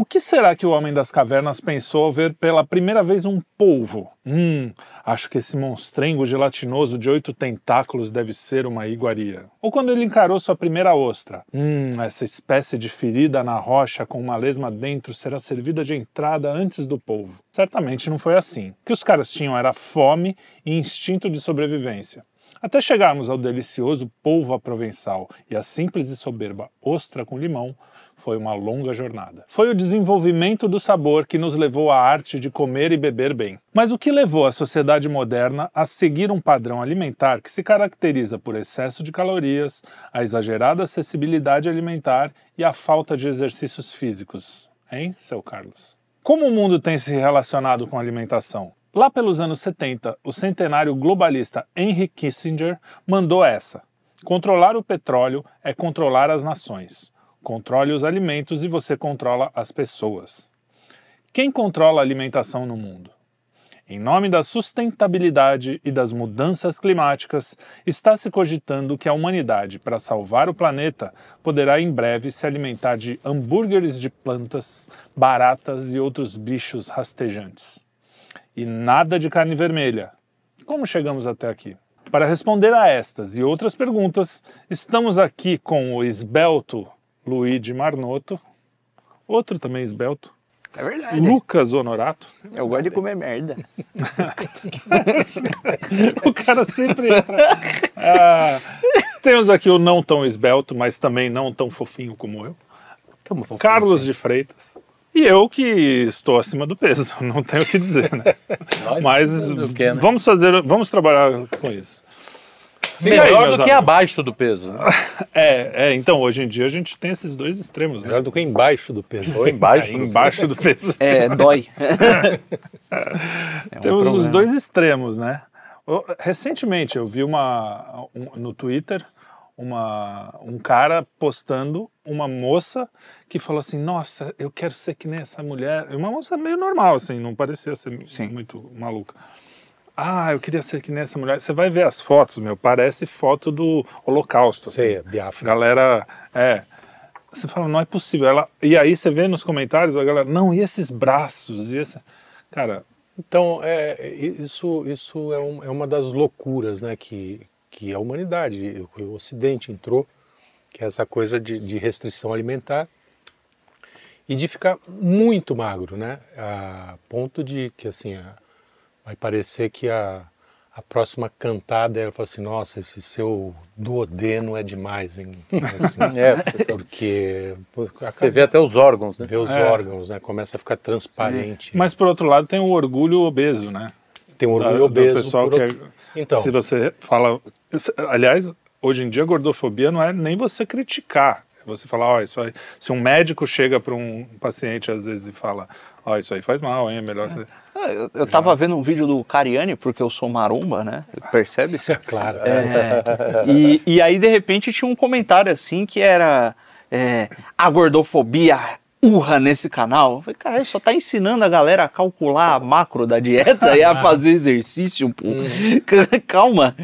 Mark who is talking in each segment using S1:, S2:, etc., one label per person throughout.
S1: O que será que o homem das cavernas pensou ao ver pela primeira vez um polvo? Hum, acho que esse monstrengo gelatinoso de oito tentáculos deve ser uma iguaria. Ou quando ele encarou sua primeira ostra? Hum, essa espécie de ferida na rocha com uma lesma dentro será servida de entrada antes do polvo. Certamente não foi assim. O que os caras tinham era fome e instinto de sobrevivência. Até chegarmos ao delicioso polvo à provençal e a simples e soberba ostra com limão, foi uma longa jornada. Foi o desenvolvimento do sabor que nos levou à arte de comer e beber bem. Mas o que levou a sociedade moderna a seguir um padrão alimentar que se caracteriza por excesso de calorias, a exagerada acessibilidade alimentar e a falta de exercícios físicos? Hein, seu Carlos? Como o mundo tem se relacionado com a alimentação? Lá pelos anos 70, o centenário globalista Henry Kissinger mandou essa: Controlar o petróleo é controlar as nações. Controle os alimentos e você controla as pessoas. Quem controla a alimentação no mundo? Em nome da sustentabilidade e das mudanças climáticas, está se cogitando que a humanidade, para salvar o planeta, poderá em breve se alimentar de hambúrgueres de plantas, baratas e outros bichos rastejantes. E nada de carne vermelha. Como chegamos até aqui? Para responder a estas e outras perguntas, estamos aqui com o esbelto Luigi Marnoto, outro também esbelto.
S2: É verdade.
S1: Lucas Honorato.
S2: Eu gosto de comer merda.
S1: o cara sempre entra. Ah, temos aqui o não tão esbelto, mas também não tão fofinho como eu. Como fofinho, Carlos sim. de Freitas. E eu que estou acima do peso, não tenho o que dizer, né? mas né? vamos fazer, vamos trabalhar com isso.
S3: Sim, melhor aí, do que amigos. abaixo do peso. Né?
S1: É, é, então hoje em dia a gente tem esses dois extremos.
S3: Né? Melhor do que embaixo do peso.
S1: Ou embaixo, é, embaixo do peso.
S2: É, dói.
S1: é um Temos problema. os dois extremos, né? Recentemente eu vi uma um, no Twitter uma, um cara postando uma moça que falou assim: Nossa, eu quero ser que nem essa mulher. Uma moça meio normal, assim, não parecia ser Sim. muito maluca. Ah, eu queria ser que nessa mulher. Você vai ver as fotos, meu, parece foto do Holocausto.
S3: Sei, assim. Biafra.
S1: Galera, é. Você fala, não é possível. Ela, e aí você vê nos comentários a galera, não, e esses braços? E esse... Cara.
S3: Então, é, isso, isso é, um, é uma das loucuras né, que, que a humanidade, o Ocidente entrou, que é essa coisa de, de restrição alimentar e de ficar muito magro, né? A ponto de que, assim, a, vai parecer que a, a próxima cantada ela fala assim, nossa, esse seu duodeno é demais, hein? Assim, é, porque
S2: você vê até os órgãos, né?
S3: Vê os é. órgãos, né? Começa a ficar transparente.
S1: É. Mas por outro lado tem o orgulho obeso, né?
S3: Tem o orgulho da, obeso. Do
S1: pessoal que é, então, se você fala, aliás, hoje em dia a gordofobia não é nem você criticar, é você falar, ó, oh, isso aí, se um médico chega para um paciente às vezes e fala, ó, oh, isso aí faz mal, hein, é melhor é. você
S2: ah, eu, eu tava vendo um vídeo do Cariani, porque eu sou maromba, né? Percebe-se?
S3: claro.
S2: É, e, e aí, de repente, tinha um comentário assim que era é, a gordofobia urra nesse canal. Eu falei, cara, só tá ensinando a galera a calcular a macro da dieta e a fazer exercício, pô. Hum. Calma.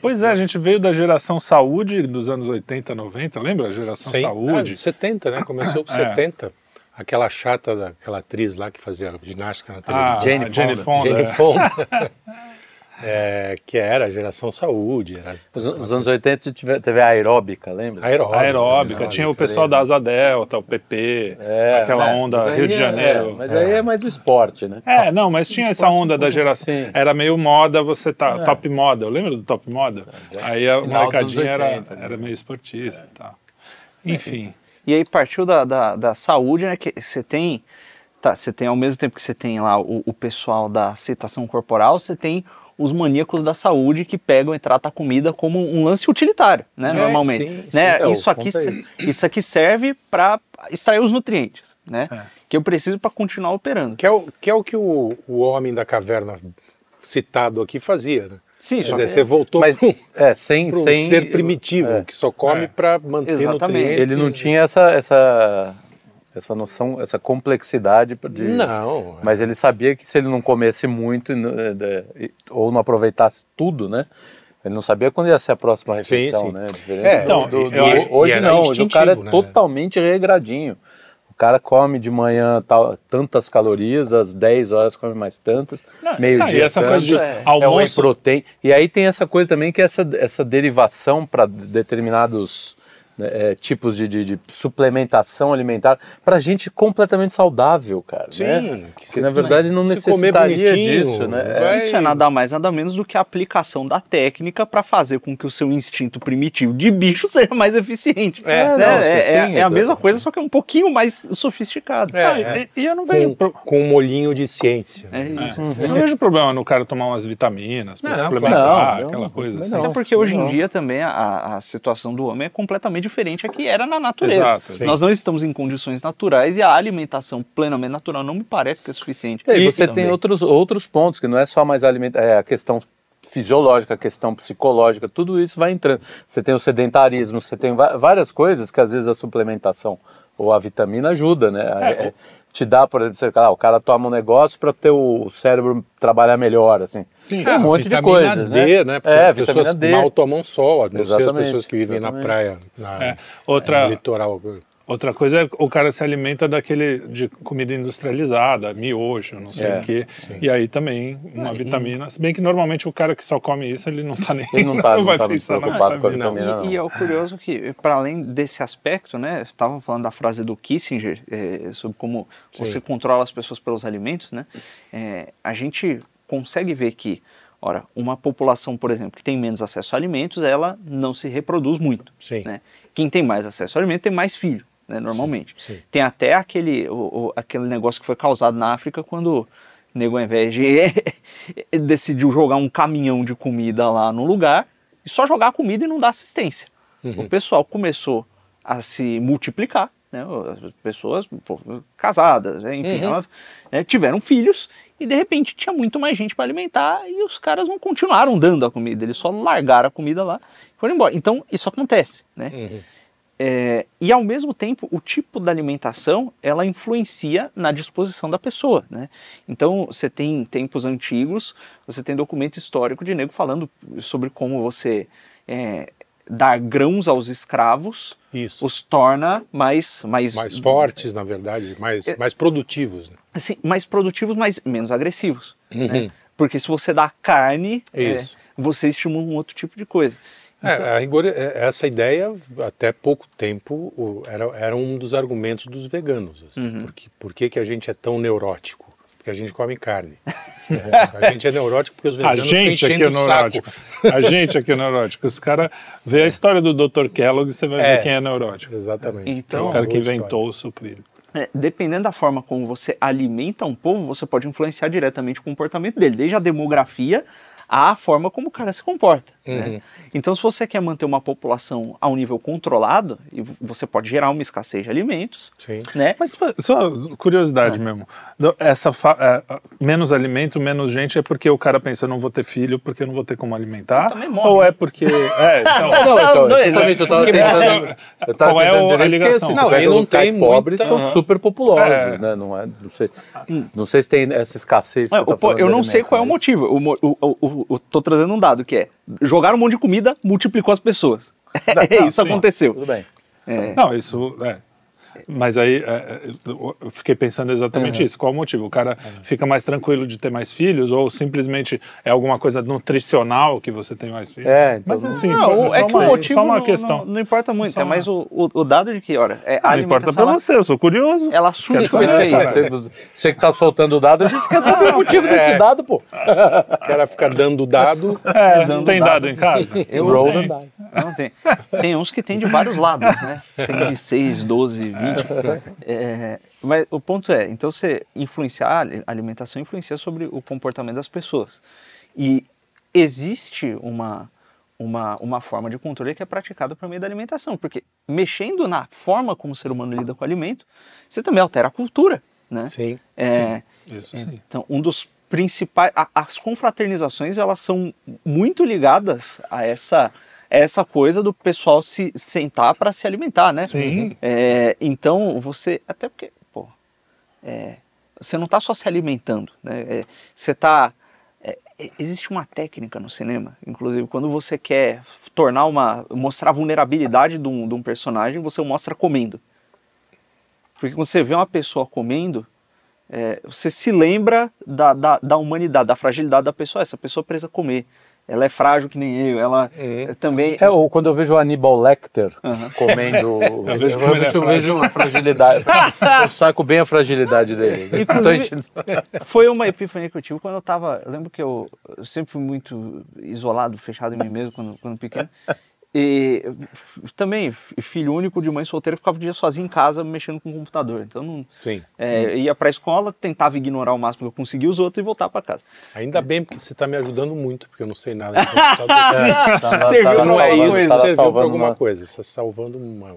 S1: Pois é, a gente veio da geração saúde dos anos 80, 90, lembra? A geração saúde. Ah,
S3: 70, né? Começou com é. 70. Aquela chata daquela atriz lá que fazia ginástica na televisão.
S1: Ah, Jane, Jane Fonda.
S3: Jane Fonda. É, que era a geração saúde. Era...
S2: Nos anos 80 teve a aeróbica, lembra?
S1: Aeróbica. aeróbica. Tinha o pessoal da Asa Delta, o PP, é, aquela né? onda Rio de é, Janeiro.
S2: É, mas aí é mais do esporte, né?
S1: É, não, mas tinha essa onda da geração. Sim. Era meio moda, você tá. É. Top moda. Eu lembro do top moda? Aí a molecadinha era, né? era meio esportista e tal. Enfim.
S2: E aí partiu da, da, da saúde, né? Que você tem. Tá, você tem, ao mesmo tempo que você tem lá o, o pessoal da aceitação corporal, você tem os maníacos da saúde que pegam e tratam a comida como um lance utilitário, né? É, normalmente. Sim, né? Sim, é, isso, aqui, é isso. isso aqui serve para extrair os nutrientes, né? É. Que eu preciso para continuar operando.
S3: Que é o que, é o, que o, o homem da caverna citado aqui fazia, né?
S2: Sim,
S3: Quer dizer, você voltou
S2: para é, sem,
S3: um
S2: sem,
S3: ser primitivo, é, que só come é. para manter Exatamente. nutrientes.
S2: Ele não tinha essa, essa, essa noção, essa complexidade. De,
S3: não.
S2: É. Mas ele sabia que se ele não comesse muito ou não aproveitasse tudo, né? Ele não sabia quando ia ser a próxima refeição, sim, sim. né?
S3: Diferente é, então, do, do,
S2: do, hoje não, hoje o cara é né? totalmente regradinho
S4: cara come de manhã tal, tantas calorias, às 10 horas come mais tantas, meio-dia
S1: e essa coisa de
S4: é,
S1: almoço-
S4: é whey protein. E aí tem essa coisa também que é essa, essa derivação para determinados é, tipos de, de- de suplementação alimentar para gente completamente saudável, cara.
S3: Sim,
S4: né?
S3: que se-
S4: na verdade não necessitaria disso, né? É,
S3: vai-
S2: Isso é nada mais, nada menos do que a aplicação da técnica para fazer com que o seu instinto primitivo de bicho seja mais eficiente.
S3: É,
S2: né?
S4: não,
S2: é,
S4: sim,
S2: é- é a mesma coisa, só que é um pouquinho mais sofisticado.
S3: É,
S1: Ah,
S3: é.
S1: E, e eu não vejo.
S3: com,
S1: pro-
S3: com um molhinho de ciência.
S2: É
S3: né?
S2: isso.
S1: Eu não vejo problema no cara tomar umas vitaminas pra
S3: Não,
S1: suplementar,
S4: claro.
S1: aquela
S4: Não,
S1: coisa
S4: não,
S1: assim.
S4: não.
S2: Até porque hoje em
S4: Não.
S2: dia também a, a situação do homem é completamente diferente a que era na natureza.
S1: Exato, sim.
S2: Nós não estamos em condições naturais e a alimentação plenamente natural não me parece que é suficiente.
S4: E você tem
S2: também.
S4: outros, outros pontos, que não é só mais alimentação, é a questão fisiológica, a questão psicológica, tudo isso vai entrando. Você tem o sedentarismo, você tem várias coisas que às vezes a suplementação ou a vitamina ajuda, né? É- é- te dá, por exemplo, você, ah, o cara toma um negócio para ter o cérebro trabalhar melhor, assim.
S1: Sim,
S4: Tem um monte de coisas,
S3: D,
S4: né?
S3: né? Porque
S4: É,
S3: as pessoas
S4: D.
S3: mal tomam sol, não ser as pessoas que vivem na
S4: exatamente.
S3: praia, na,
S1: É, outra-
S3: no litoral.
S1: Outra coisa é o cara se alimenta daquele de comida industrializada, miojo, não sei
S4: É,
S1: o quê. E aí também uma vitamina. Se bem que normalmente o cara que só come isso, ele não tá nem.
S4: Ele não tá- não
S1: vai
S4: tá
S1: pensar na
S4: preocupado com a
S1: vitamina.
S4: vitamina.
S2: E, e é o curioso que, para além desse aspecto, né, estavam falando da frase do Kissinger eh, sobre como você controla as pessoas pelos alimentos, né? eh, a gente consegue ver que, ora, uma população, por exemplo, que tem menos acesso a alimentos, ela não se reproduz muito.
S3: Sim.
S2: Né? Quem tem mais acesso a alimentos tem mais filho, né, normalmente.
S3: sim.
S2: Tem até aquele, o, o- aquele negócio que foi causado na África quando o nego, ao invés de decidiu jogar um caminhão de comida lá no lugar e só jogar a comida e não dar assistência. O pessoal começou a se multiplicar, né? as pessoas pô, casadas, né? enfim, elas né, tiveram filhos e de repente tinha muito mais gente para alimentar e os caras não continuaram dando a comida, eles só largaram a comida lá e foram embora. Então isso acontece, né? É, e ao mesmo tempo, o tipo da alimentação ela influencia na disposição da pessoa, né? Então você tem tempos antigos, você tem documento histórico de nego falando sobre como você é, dar grãos aos escravos
S3: Isso.
S2: os torna mais mais
S3: Mais fortes, na verdade, mais,
S2: É.
S3: mais produtivos. Né?
S2: assim, mais produtivos, mas menos agressivos,
S3: Uhum.
S2: né? Porque se você dá carne, é, você estimula um outro tipo de coisa.
S3: É, a rigor, é, essa ideia, até pouco tempo, era, era um dos argumentos dos veganos. Assim,
S2: Uhum.
S3: porque, por que, que a gente é tão neurótico? Porque a gente come carne. É, a gente é neurótico porque os
S1: A
S3: veganos ficam
S1: gente aqui é
S3: enchendo o saco.
S1: neurótico. A gente aqui é neurótico. Os caras vê a história do Dr. Kellogg e você vai
S3: É.
S1: ver quem é neurótico.
S3: Exatamente.
S2: Então-
S1: É o cara que
S3: boa história.
S1: inventou o sucrilho.
S2: É, dependendo da forma como você alimenta um povo, você pode influenciar diretamente o comportamento dele, desde a demografia à forma como o cara se comporta. né? Então, se você quer manter uma população a um nível controlado, e você pode gerar uma escassez de alimentos,
S3: Sim.
S2: né?
S1: Mas pô, só curiosidade mesmo. Do- Essa é, menos alimento, menos gente é porque o cara pensa, eu não vou ter filho porque eu não vou ter como alimentar?
S2: também morre,
S1: Ou
S2: né?
S1: é porque. É, então,
S4: Não, então,
S2: Os dois,
S4: justamente eu tava
S1: Porque
S4: tentando, eu tava
S1: qual é
S4: tentando
S1: o- a
S4: porque,
S1: ligação?
S4: assim,
S3: Não,
S4: você
S3: aí
S4: pega
S3: não tem
S4: pobres
S3: muita-
S4: são
S3: Aham.
S4: super populosos,
S1: É.
S4: né? Não, é, não, sei, não sei se tem essa escassez que
S2: É,
S4: você tá falando
S2: eu não sei qual é o motivo. O, o, o, o- o- tô trazendo um dado que é: jogaram um monte de comida, multiplicou as pessoas.
S1: Não,
S2: Isso
S1: sim.
S2: aconteceu.
S4: Tudo bem.
S2: É.
S1: Não, isso. É. Mas aí é, é, eu fiquei pensando exatamente isso. Qual o motivo? O cara fica mais tranquilo de ter mais filhos ou simplesmente é alguma coisa nutricional que você tem mais filhos?
S4: É, então
S1: Mas
S4: não-
S1: assim,
S2: Não,
S1: só
S2: é que
S1: uma,
S2: o motivo
S1: só uma
S2: não,
S1: questão.
S2: não, não importa muito,
S1: Só
S2: é mais o, o, o dado de que, olha, é, a
S1: Não importa pra
S2: ela,
S1: você, eu sou curioso.
S2: ela surge com
S1: saber.
S2: efeito.
S4: É, cara, você, você que tá soltando o dado, a gente quer saber o motivo
S3: É.
S4: desse dado, pô.
S3: O cara fica dando dado.
S1: É,
S2: dando
S1: tem
S2: dado.
S1: dado em casa?
S2: Eu
S4: dice.
S2: Não, tem, tem uns que tem de vários lados, né? Tem de 6, 12, 20. É, mas o ponto é, então você influenciar, a alimentação influencia sobre o comportamento das pessoas. E existe uma, uma, uma forma de controle que é praticada por meio da alimentação, porque mexendo na forma como o ser humano lida com o alimento, você também altera a cultura, né?
S3: Sim.
S2: É,
S1: Isso sim.
S2: então, um dos principais. a- as confraternizações elas são muito ligadas a essa, essa coisa do pessoal se sentar para se alimentar, né?
S1: Sim.
S2: É, então, você. Até porque, pô. é, você não está só se alimentando, né? É, você está. existe uma técnica no cinema, inclusive, quando você quer tornar uma. mostrar a vulnerabilidade de um, de um personagem, você o mostra comendo. Porque quando você vê uma pessoa comendo, é, você se lembra da, da, da humanidade, da fragilidade da pessoa. Essa pessoa precisa comer. Ela é frágil que nem eu, ela é, também...
S4: É, ou quando eu vejo o Aníbal Lecter
S2: Aham.
S4: comendo, eu,
S1: vejo ele é
S4: realmente eu vejo a fragilidade. eu saco bem a fragilidade dele. Então,
S2: Foi uma epifania que eu tive quando eu tava. Eu lembro que eu, eu sempre fui muito isolado, fechado em mim mesmo quando, quando pequeno. E também, filho único de mãe solteira, ficava o dia sozinho em casa mexendo com o computador. Então, não,
S3: Sim.
S2: é, ia pra escola, tentava ignorar o máximo que eu conseguia os outros e voltar pra casa.
S3: Ainda bem, porque você está me ajudando muito, porque eu não sei nada de computador.
S4: É, tá na-
S2: Serviu
S4: tá salvando-
S2: isso,
S4: tá
S3: Serviu para alguma
S4: uma-
S3: coisa, você está salvando uma...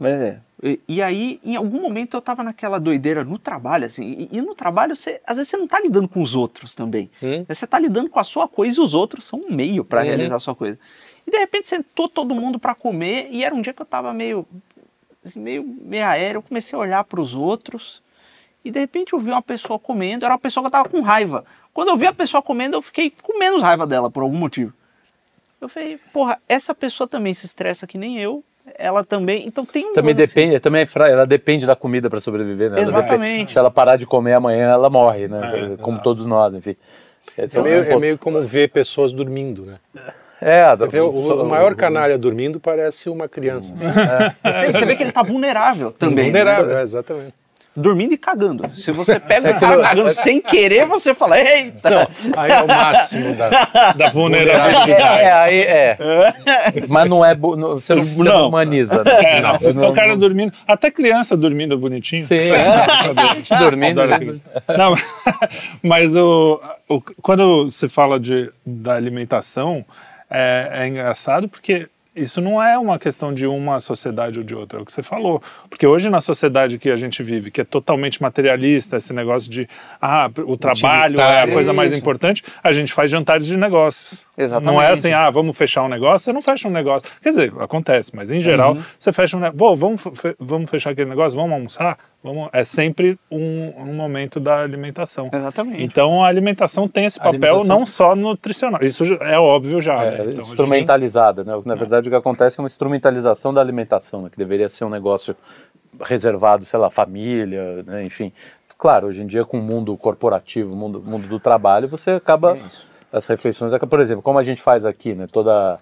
S2: É. E, e aí, em algum momento, eu tava naquela doideira no trabalho, assim. E, e no trabalho, você, às vezes, você não tá lidando com os outros também.
S3: Hum?
S2: Você tá lidando com a sua coisa e os outros são um meio para
S3: Uhum.
S2: realizar a sua coisa. E de repente sentou todo mundo para comer e era um dia que eu tava meio, assim, meio, meio aéreo. Eu comecei a olhar para os outros e de repente eu vi uma pessoa comendo. Era uma pessoa que eu tava com raiva. Quando eu vi a pessoa comendo, eu fiquei com menos raiva dela por algum motivo. Eu falei, porra, essa pessoa também se estressa que nem eu. Ela também. Então tem um.
S4: Também
S2: lance-
S4: depende, também é fra... ela depende da comida para sobreviver, né? Ela
S2: Exatamente.
S4: depende- se ela parar de comer amanhã, ela morre, né?
S1: É,
S4: Como todos nós, enfim. Esse
S3: É
S4: um
S3: meio, é meio como ver pessoas dormindo, né?
S4: É,
S3: Você vê o, o maior canalha dormindo parece uma criança. assim.
S2: E você vê que ele tá vulnerável também.
S3: Vulnerável, é, exatamente.
S2: Dormindo e cagando. Se você pega o cara cagando sem querer, você fala, eita!
S3: Não, aí é o máximo da...
S1: Da
S4: É,
S1: vulnerabilidade.
S4: é, aí é. Mas não é. não- Você, você não
S1: Não.
S4: humaniza. Né?
S1: É, não.
S4: Eu
S1: o cara dormindo, até criança dormindo bonitinho.
S4: Sim, é. gente dormindo.
S1: Não, mas o, o- quando você fala de, da alimentação, é, é engraçado porque isso não é uma questão de uma sociedade ou de outra, é o que você falou. Porque hoje na sociedade que a gente vive, que é totalmente materialista, esse negócio de ah, o trabalho é a coisa mais importante, a gente faz jantares de negócios.
S2: Exatamente.
S1: Não é assim, ah, vamos fechar um negócio, você não fecha um negócio. Quer dizer, acontece, mas em geral você fecha um negócio. Pô, vamos, fe- vamos fechar aquele negócio, vamos almoçar? Vamos... É sempre um, um momento da alimentação.
S2: Exatamente.
S1: Então a alimentação tem esse papel
S4: alimentação-
S1: não só nutricional. Isso é óbvio já.
S4: É,
S1: né? Então, a gente-
S4: instrumentalizada, né? Na verdade, o que acontece é uma instrumentalização da alimentação, né? que deveria ser um negócio reservado, sei lá, família, né? enfim. Claro, hoje em dia com o mundo corporativo, mundo, mundo do trabalho, você acaba as refeições, acaba- por exemplo, como a gente faz aqui, né? Toda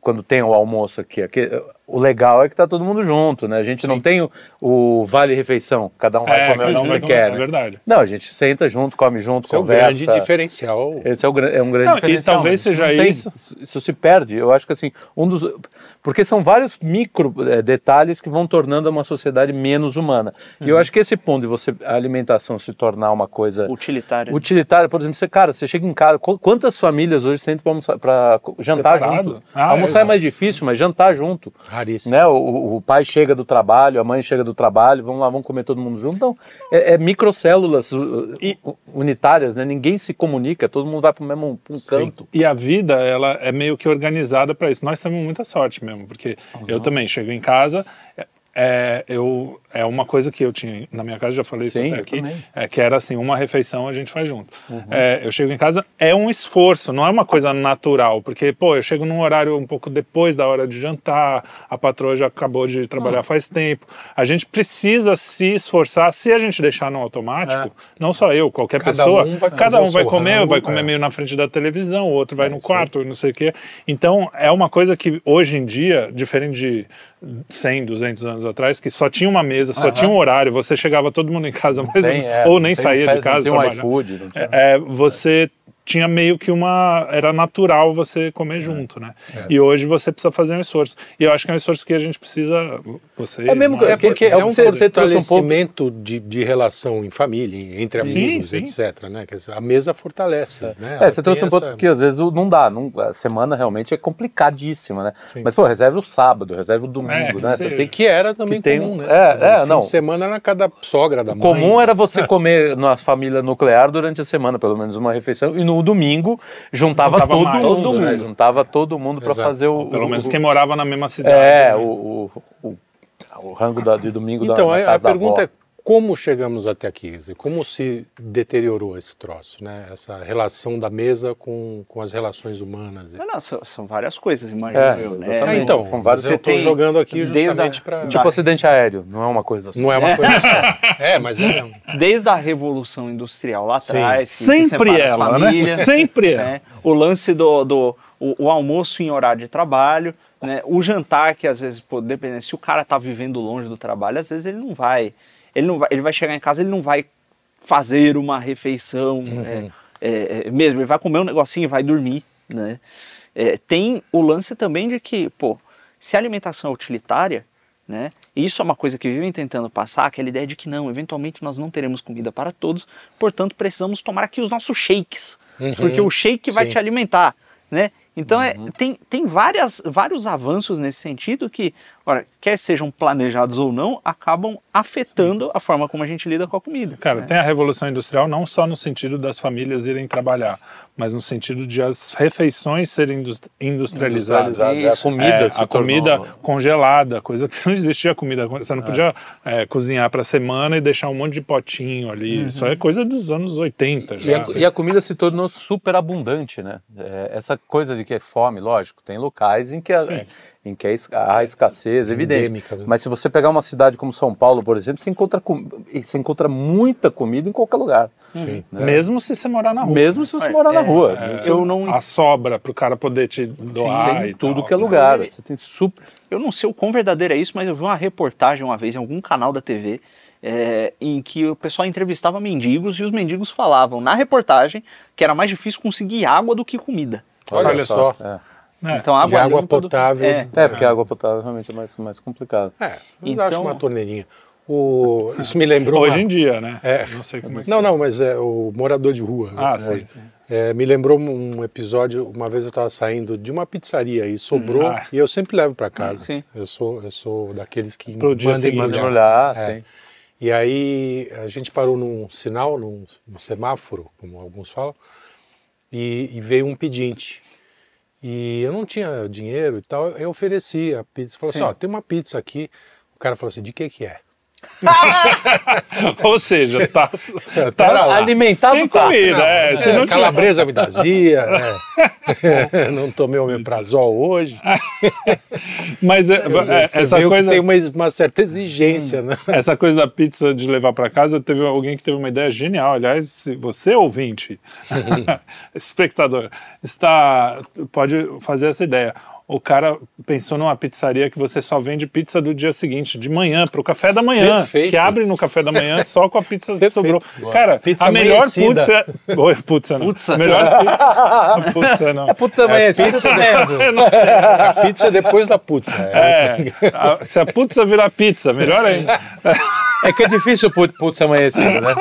S4: quando tem o almoço aqui, aqui o legal é que tá todo mundo junto, né? A gente não tem o, o vale refeição, cada um vai
S1: É,
S4: comer onde
S1: um
S4: você quer,
S1: é
S4: né?
S1: verdade.
S4: Não, a gente senta junto, come junto,
S3: Esse é o
S4: conversa.
S3: grande diferencial.
S4: Esse é, o, é um grande
S1: Não, e
S4: diferencial.
S1: talvez
S4: mas
S1: seja
S4: não tem-
S1: isso.
S4: Isso se perde. Eu acho que assim, um dos. Porque são vários micro eh, detalhes que vão tornando uma sociedade menos humana. E
S1: Uhum.
S4: eu acho que esse ponto de você, a alimentação se tornar uma coisa
S2: Utilitária.
S4: utilitária, por exemplo, você, cara, você chega em casa, qu- quantas famílias hoje sentam para almoçar, para jantar
S1: Separado?
S4: junto?
S1: Ah,
S4: almoçar é
S1: é.
S4: mais difícil, mas jantar junto.
S3: Raríssimo.
S4: Né? O, o- pai chega do trabalho, a mãe chega do trabalho, vamos lá, vamos comer todo mundo junto. Então, é, é microcélulas uh, uh, unitárias, né? Ninguém se comunica, todo mundo vai para o mesmo um canto.
S1: E a vida, ela é meio que organizada para isso. Nós temos muita sorte mesmo, porque eu também chego em casa, é, é, eu, é uma coisa que eu tinha na minha casa, já falei
S4: Sim,
S1: isso até aqui.
S4: Uhum.
S1: é, que era assim, uma refeição a gente faz junto. É, eu chego em casa, é um esforço, não é uma coisa natural, porque, pô, eu chego num horário um pouco depois da hora de jantar, a patroa já acabou de trabalhar
S4: Ah.
S1: faz tempo, a gente precisa se esforçar, se a gente deixar no automático, não só eu, qualquer
S3: Cada
S1: pessoa,
S3: um
S1: cada um vai comer,
S3: rango,
S1: vai comer
S3: é.
S1: meio na frente da televisão, o outro vai no quarto, não sei o quê. Então, é uma coisa que hoje em dia, diferente de 100, 200 anos atrás, que só tinha uma mesa, só tinha um horário, você chegava todo mundo em casa mesmo,
S4: Tem, é,
S1: ou nem saía de casa.
S4: Não tem um iFood. Não tinha...
S1: É, você tinha meio que uma. Era natural você comer junto, né? E hoje você precisa fazer um esforço. E eu acho que é um esforço que a gente precisa. Vocês,
S4: É mesmo
S3: É porque
S4: É
S3: é
S4: o
S3: um
S4: que você- você trouxe um pouco-
S3: fortalecimento de, de relação em família, entre
S1: Sim,
S3: amigos,
S1: sim.
S3: etc. Né? A mesa fortalece. Né?
S4: É, você trouxe
S3: tem
S4: um ponto
S3: essa-
S4: que às vezes não dá. Não, a semana realmente é complicadíssima, né?
S3: Sim.
S4: Mas, pô, reserva o sábado, reserva o domingo,
S1: É, que
S4: né? Você
S1: seja.
S4: tem que.
S3: Era também
S4: que tem
S3: comum,
S4: um-
S3: né?
S4: é,
S3: dizer,
S4: é,
S3: fim
S4: não.
S3: de semana era cada sogra da mãe.
S4: Comum era você comer na família nuclear durante a semana, pelo menos uma refeição, e no domingo juntava,
S1: Juntava
S4: todo,
S1: mais,
S4: mundo,
S1: né?
S4: né? Juntava todo mundo para fazer o.
S1: Pelo
S4: o-
S1: menos quem morava na mesma cidade.
S4: É,
S1: né?
S4: o, o, o, o rango da- de domingo
S3: Então,
S4: da, na
S3: a, a pergunta
S4: avó.
S3: é como chegamos até aqui? Como se deteriorou esse troço, né? Essa relação da mesa com, com as relações humanas.
S2: Não, não, são, são várias coisas, imagino
S4: É,
S2: eu, né?
S3: Ah, então,
S4: São
S3: mas eu estou jogando aqui justamente
S2: a-
S3: para...
S4: Tipo acidente aéreo, não é uma coisa só.
S3: Não é uma coisa só. É, mas é...
S2: Desde a Revolução Industrial lá
S3: Sim.
S2: atrás, que
S1: Sempre ela, né? Sempre ela.
S2: né? O lance do, do o, o almoço em horário de trabalho, né? o jantar que às vezes, pô, dependendo, se o cara tá vivendo longe do trabalho, às vezes ele não vai, ele não vai, ele vai chegar em casa, ele não vai fazer uma refeição, é, é, é, mesmo, ele vai comer um negocinho e vai dormir, né? É, tem o lance também de que, pô, se a alimentação é utilitária, né? E isso é uma coisa que vivem tentando passar, aquela ideia de que não, eventualmente nós não teremos comida para todos, portanto precisamos tomar aqui os nossos shakes, porque o shake vai
S3: Sim.
S2: te alimentar, né? Então é, tem, tem várias, vários avanços nesse sentido que, ora, quer sejam planejados ou não, acabam afetando a forma como a gente lida com a comida.
S1: Cara,
S2: né?
S1: tem a Revolução Industrial não só no sentido das famílias irem trabalhar, mas no sentido de as refeições serem indus- industrializadas.
S4: Industrializado, é, a comida
S1: É,
S4: se
S1: a comida
S4: tornou-
S1: congelada, coisa que não existia comida. Você não podia é, cozinhar para semana e deixar um monte de potinho ali. Isso é coisa dos anos 80
S4: E
S1: já.
S4: a, e a comida se tornou super abundante, né? É, essa coisa de que é fome, lógico, tem locais em que, a-
S1: Sim.
S4: Em que há escassez, evidente.
S3: Endêmica, né?
S4: Mas se você pegar uma cidade como São Paulo, por exemplo, você encontra, com- você encontra muita comida em qualquer lugar.
S3: Sim.
S4: né?
S1: Mesmo se você morar na rua.
S4: Mesmo se você
S2: É,
S4: morar na
S2: é,
S4: rua.
S2: é. Eu não,
S1: A sobra para o cara poder te doar
S4: tem
S1: e
S4: tudo
S1: tal,
S4: que é
S1: né?
S4: lugar. Você tem super.
S2: eu não sei o quão verdadeiro é isso, mas eu vi uma reportagem uma vez em algum canal da TV é, em que o pessoal entrevistava mendigos e os mendigos falavam na reportagem que era mais difícil conseguir água do que comida.
S3: Olha só.
S4: É.
S1: É.
S2: Então água,
S3: água
S2: limpa do-
S3: potável.
S2: É.
S4: É, porque a água potável realmente é mais, mais complicado.
S3: É, mas
S2: Então-
S3: acho uma torneirinha. O, isso me lembrou.
S1: Hoje
S3: uma-
S1: em dia, né?
S3: É.
S1: Não sei como é que
S3: Não, não, mas é o morador de rua.
S1: Ah,
S3: É,
S1: sim.
S3: é, me lembrou um episódio, uma vez eu estava saindo de uma pizzaria e sobrou,
S1: Ah.
S3: e eu sempre levo para casa.
S2: Sim.
S3: Eu sou eu sou daqueles que
S1: Pro dia
S3: mandam
S1: seguinte.
S3: embrulhar.
S4: Pode olhar,
S3: É.
S4: sim.
S3: E aí a gente parou num sinal, num, num semáforo, como alguns falam, e, e veio um pedinte. E eu não tinha dinheiro e tal, eu ofereci a pizza. Falei assim,
S2: Sim.
S3: ó, tem uma pizza aqui. O cara falou assim, de que que é?
S1: Ou seja, tá,
S3: Pera
S1: tá.
S4: Alimentado
S1: tem
S4: tá.
S1: comida, é.
S3: É,
S1: não
S3: calabresa me dazia, é. não tomei o omeprazol hoje.
S1: Mas é, é,
S3: Você
S1: essa coisa.
S3: tem uma, uma certa exigência, né?
S1: Essa coisa da pizza de levar para casa, teve alguém que teve uma ideia genial. Aliás, se você ouvinte, espectador, está pode fazer essa ideia. O cara pensou numa pizzaria que você só vende pizza do dia seguinte, de manhã, para o café da manhã,
S3: Perfeito.
S1: que abre no café da manhã só com a pizza que
S3: Perfeito.
S1: sobrou.
S3: Boa.
S1: Cara,
S3: Pizza
S1: a melhor
S3: amanhecida.
S1: pizza, Oi, pizza não.
S2: Putza.
S1: Melhor pizza, putza não.
S4: É putz amanhecido
S3: pizza
S4: também.
S1: Eu não sei.
S3: A pizza é depois da pizza.
S1: É, a- se a pizza virar pizza, melhor ainda.
S4: É que é difícil put- putz amanhecido, né?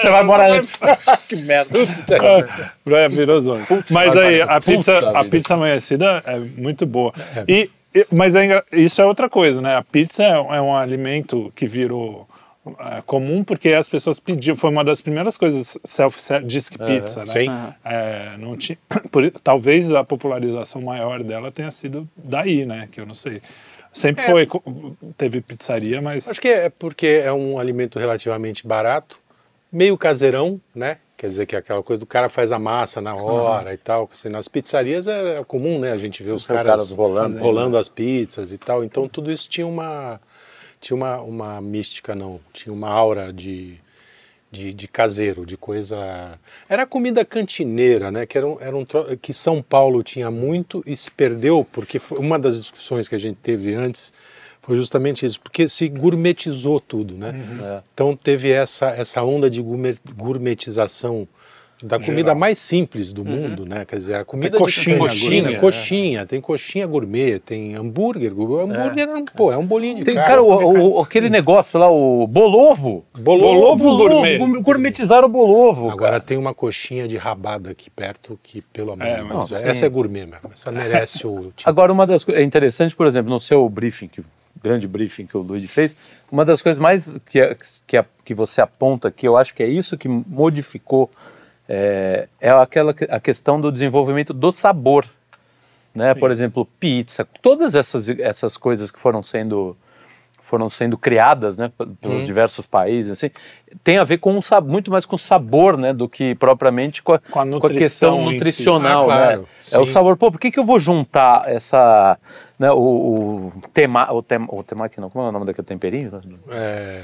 S4: Você vai embora antes. que merda.
S1: É, virou zona. Mas
S4: vai
S1: aí, a pizza,
S4: Putz,
S1: a pizza amanhecida é muito boa. E, e- mas é isso é outra coisa, né? A pizza é, é um alimento que virou é, comum porque as pessoas pediam. Foi uma das primeiras coisas self-disc pizza, né?
S3: sim.
S1: É, não tinha, por- talvez a popularização maior dela tenha sido daí, né? Que eu não sei. Sempre foi, co- teve pizzaria, mas
S3: Acho que é porque é um alimento relativamente barato, meio caseirão, né? Quer dizer que é aquela coisa do cara faz a massa na hora e tal. Assim, nas pizzarias é, é comum, né? A gente vê os
S4: Os
S3: caras,
S4: caras rolando,
S3: rolando as pizzas e tal. Então tudo isso tinha uma tinha uma, uma mística, não. Tinha uma aura de, de, de caseiro, de coisa. Era comida cantineira, né? Que, era um, era um tro- que São Paulo tinha muito e se perdeu, porque foi uma das discussões que a gente teve antes foi justamente isso, porque se gourmetizou tudo, né?
S4: É.
S3: Então teve essa, essa onda de gourmet- gourmetização da comida
S1: Geral.
S3: mais simples do mundo, né? Quer dizer, a comida
S1: coxinha,
S3: de coxinha,
S1: gourmet,
S3: coxinha, tem coxinha gourmet, tem hambúrguer, hambúrguer é, um, pô, é um bolinho de
S4: Tem,
S3: carne.
S4: cara, o, o- aquele negócio lá, o bolovo.
S1: Bolovo gourmet.
S4: gour- Gourmetizaram o bolovo.
S3: Agora
S4: cara.
S3: tem uma coxinha de rabada aqui perto que, pelo amor
S1: É,
S3: de Deus, essa
S4: sim,
S3: é gourmet mesmo. Essa merece o tipo.
S4: Agora, uma das coisas. É interessante, por exemplo, no seu briefing, que, grande briefing que o Luiz fez, uma das coisas mais que, é- que, é- que você aponta que eu acho que é isso que modificou é, é aquela que- a questão do desenvolvimento do sabor. Né?
S1: Sim.
S4: Por exemplo, pizza, todas essas, essas coisas que foram sendo foram sendo criadas, né, pelos
S3: Uhum.
S4: diversos países, assim, tem a ver com sa- muito mais com o sabor, né, do que propriamente com a,
S1: Com a
S4: questão
S1: nutrição em si.
S4: nutricional,
S3: Ah, claro,
S4: né? É o
S3: sim.
S4: sabor. Pô, por que, que eu vou juntar essa, né, o, o tema, o tema, o temaki não, como é o nome daquele temperinho?
S3: É,